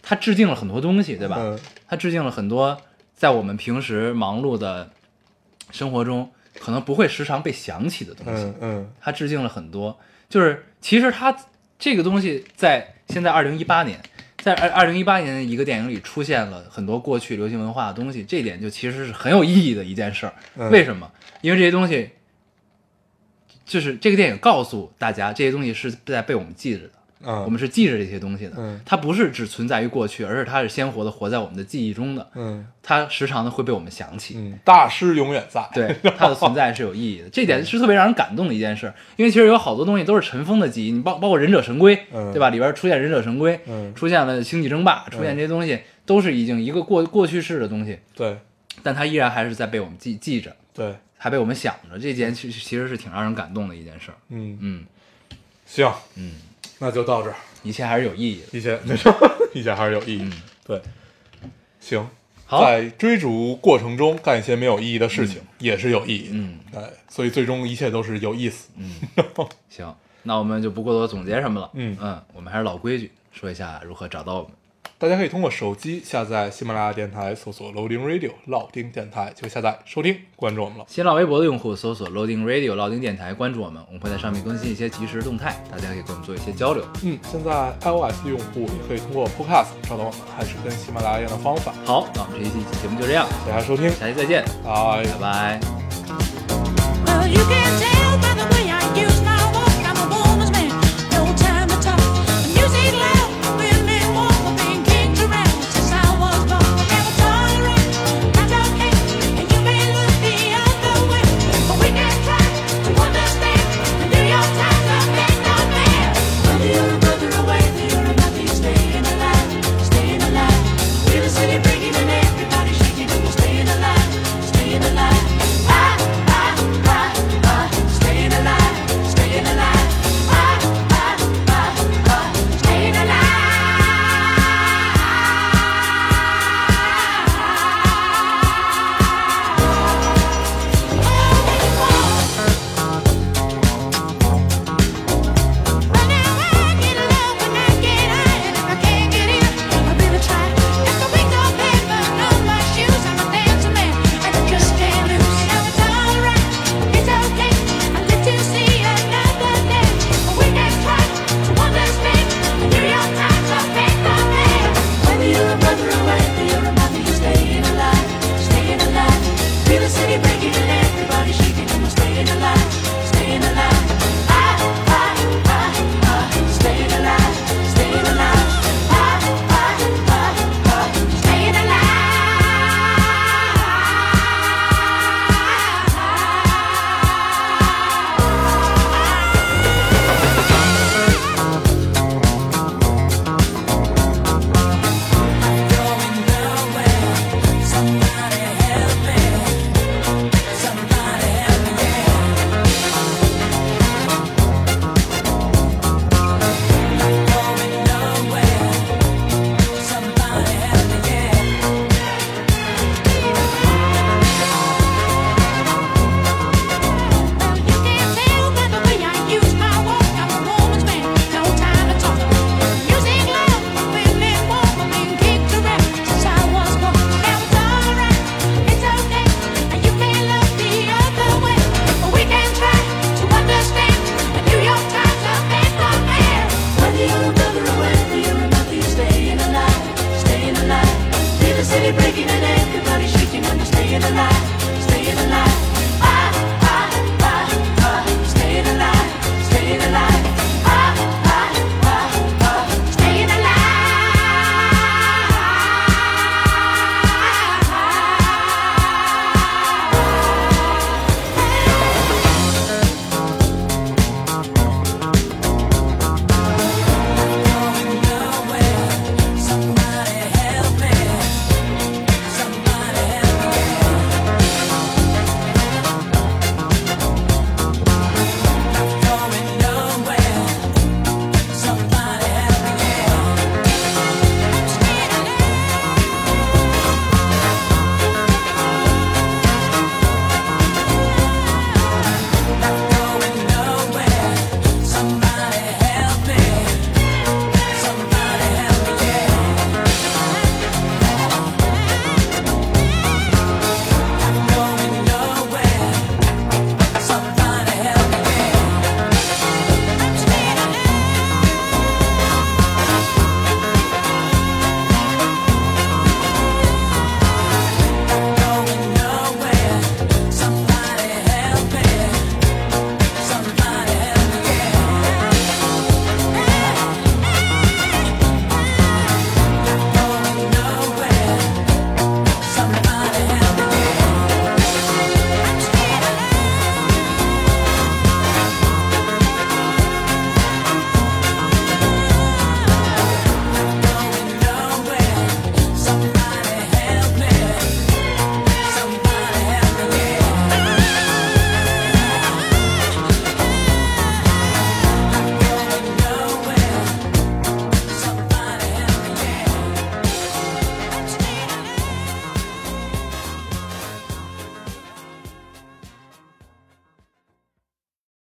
他致敬了很多东西，对吧？嗯它致敬了很多在我们平时忙碌的生活中可能不会时常被想起的东西。嗯嗯它致敬了很多，就是其实它这个东西在现在二零一八年，在二二零一八年的一个电影里出现了很多过去流行文化的东西，这一点就其实是很有意义的一件事儿。嗯为什么？因为这些东西，就是这个电影告诉大家，这些东西是在被我们记着的。嗯，我们是记着这些东西的，嗯它不是只存在于过去，而是它是鲜活的活在我们的记忆中的，嗯它时常的会被我们想起。嗯，大师永远在。对，它的存在是有意义的，这点是特别让人感动的一件事。因为其实有好多东西都是尘封的记忆，你包包括忍者神龟，嗯对吧？里边出现忍者神龟，嗯出现了星际争霸，出现这些东西都是已经一个过过去式的东西，对但它依然还是在被我们记记着，对，还被我们想着。这件其实其实是挺让人感动的一件事儿。嗯，嗯行，嗯，那就到这儿，一切还是有意义的。一切没错一切还是有意义。嗯对，行，好，在追逐过程中干一些没有意义的事情，也是有意义的。嗯哎，所以最终一切都是有意思。嗯，行，那我们就不过多总结什么了。嗯嗯，我们还是老规矩，说一下如何找到我们。大家可以通过手机下载喜马拉雅电台，搜索 Loading Radio 老丁电台，就下载收听，关注我们了。新浪微博的用户搜索 Loading Radio 老丁电台，关注我们，我们会在上面更新一些即时动态，大家可以跟我们做一些交流。嗯，现在 iOS 的用户也可以通过 Podcast 找到我们，还是跟喜马拉雅一样的方法。好，那我们这一期节目就这样，大家收听，下期再见，拜拜拜。alive.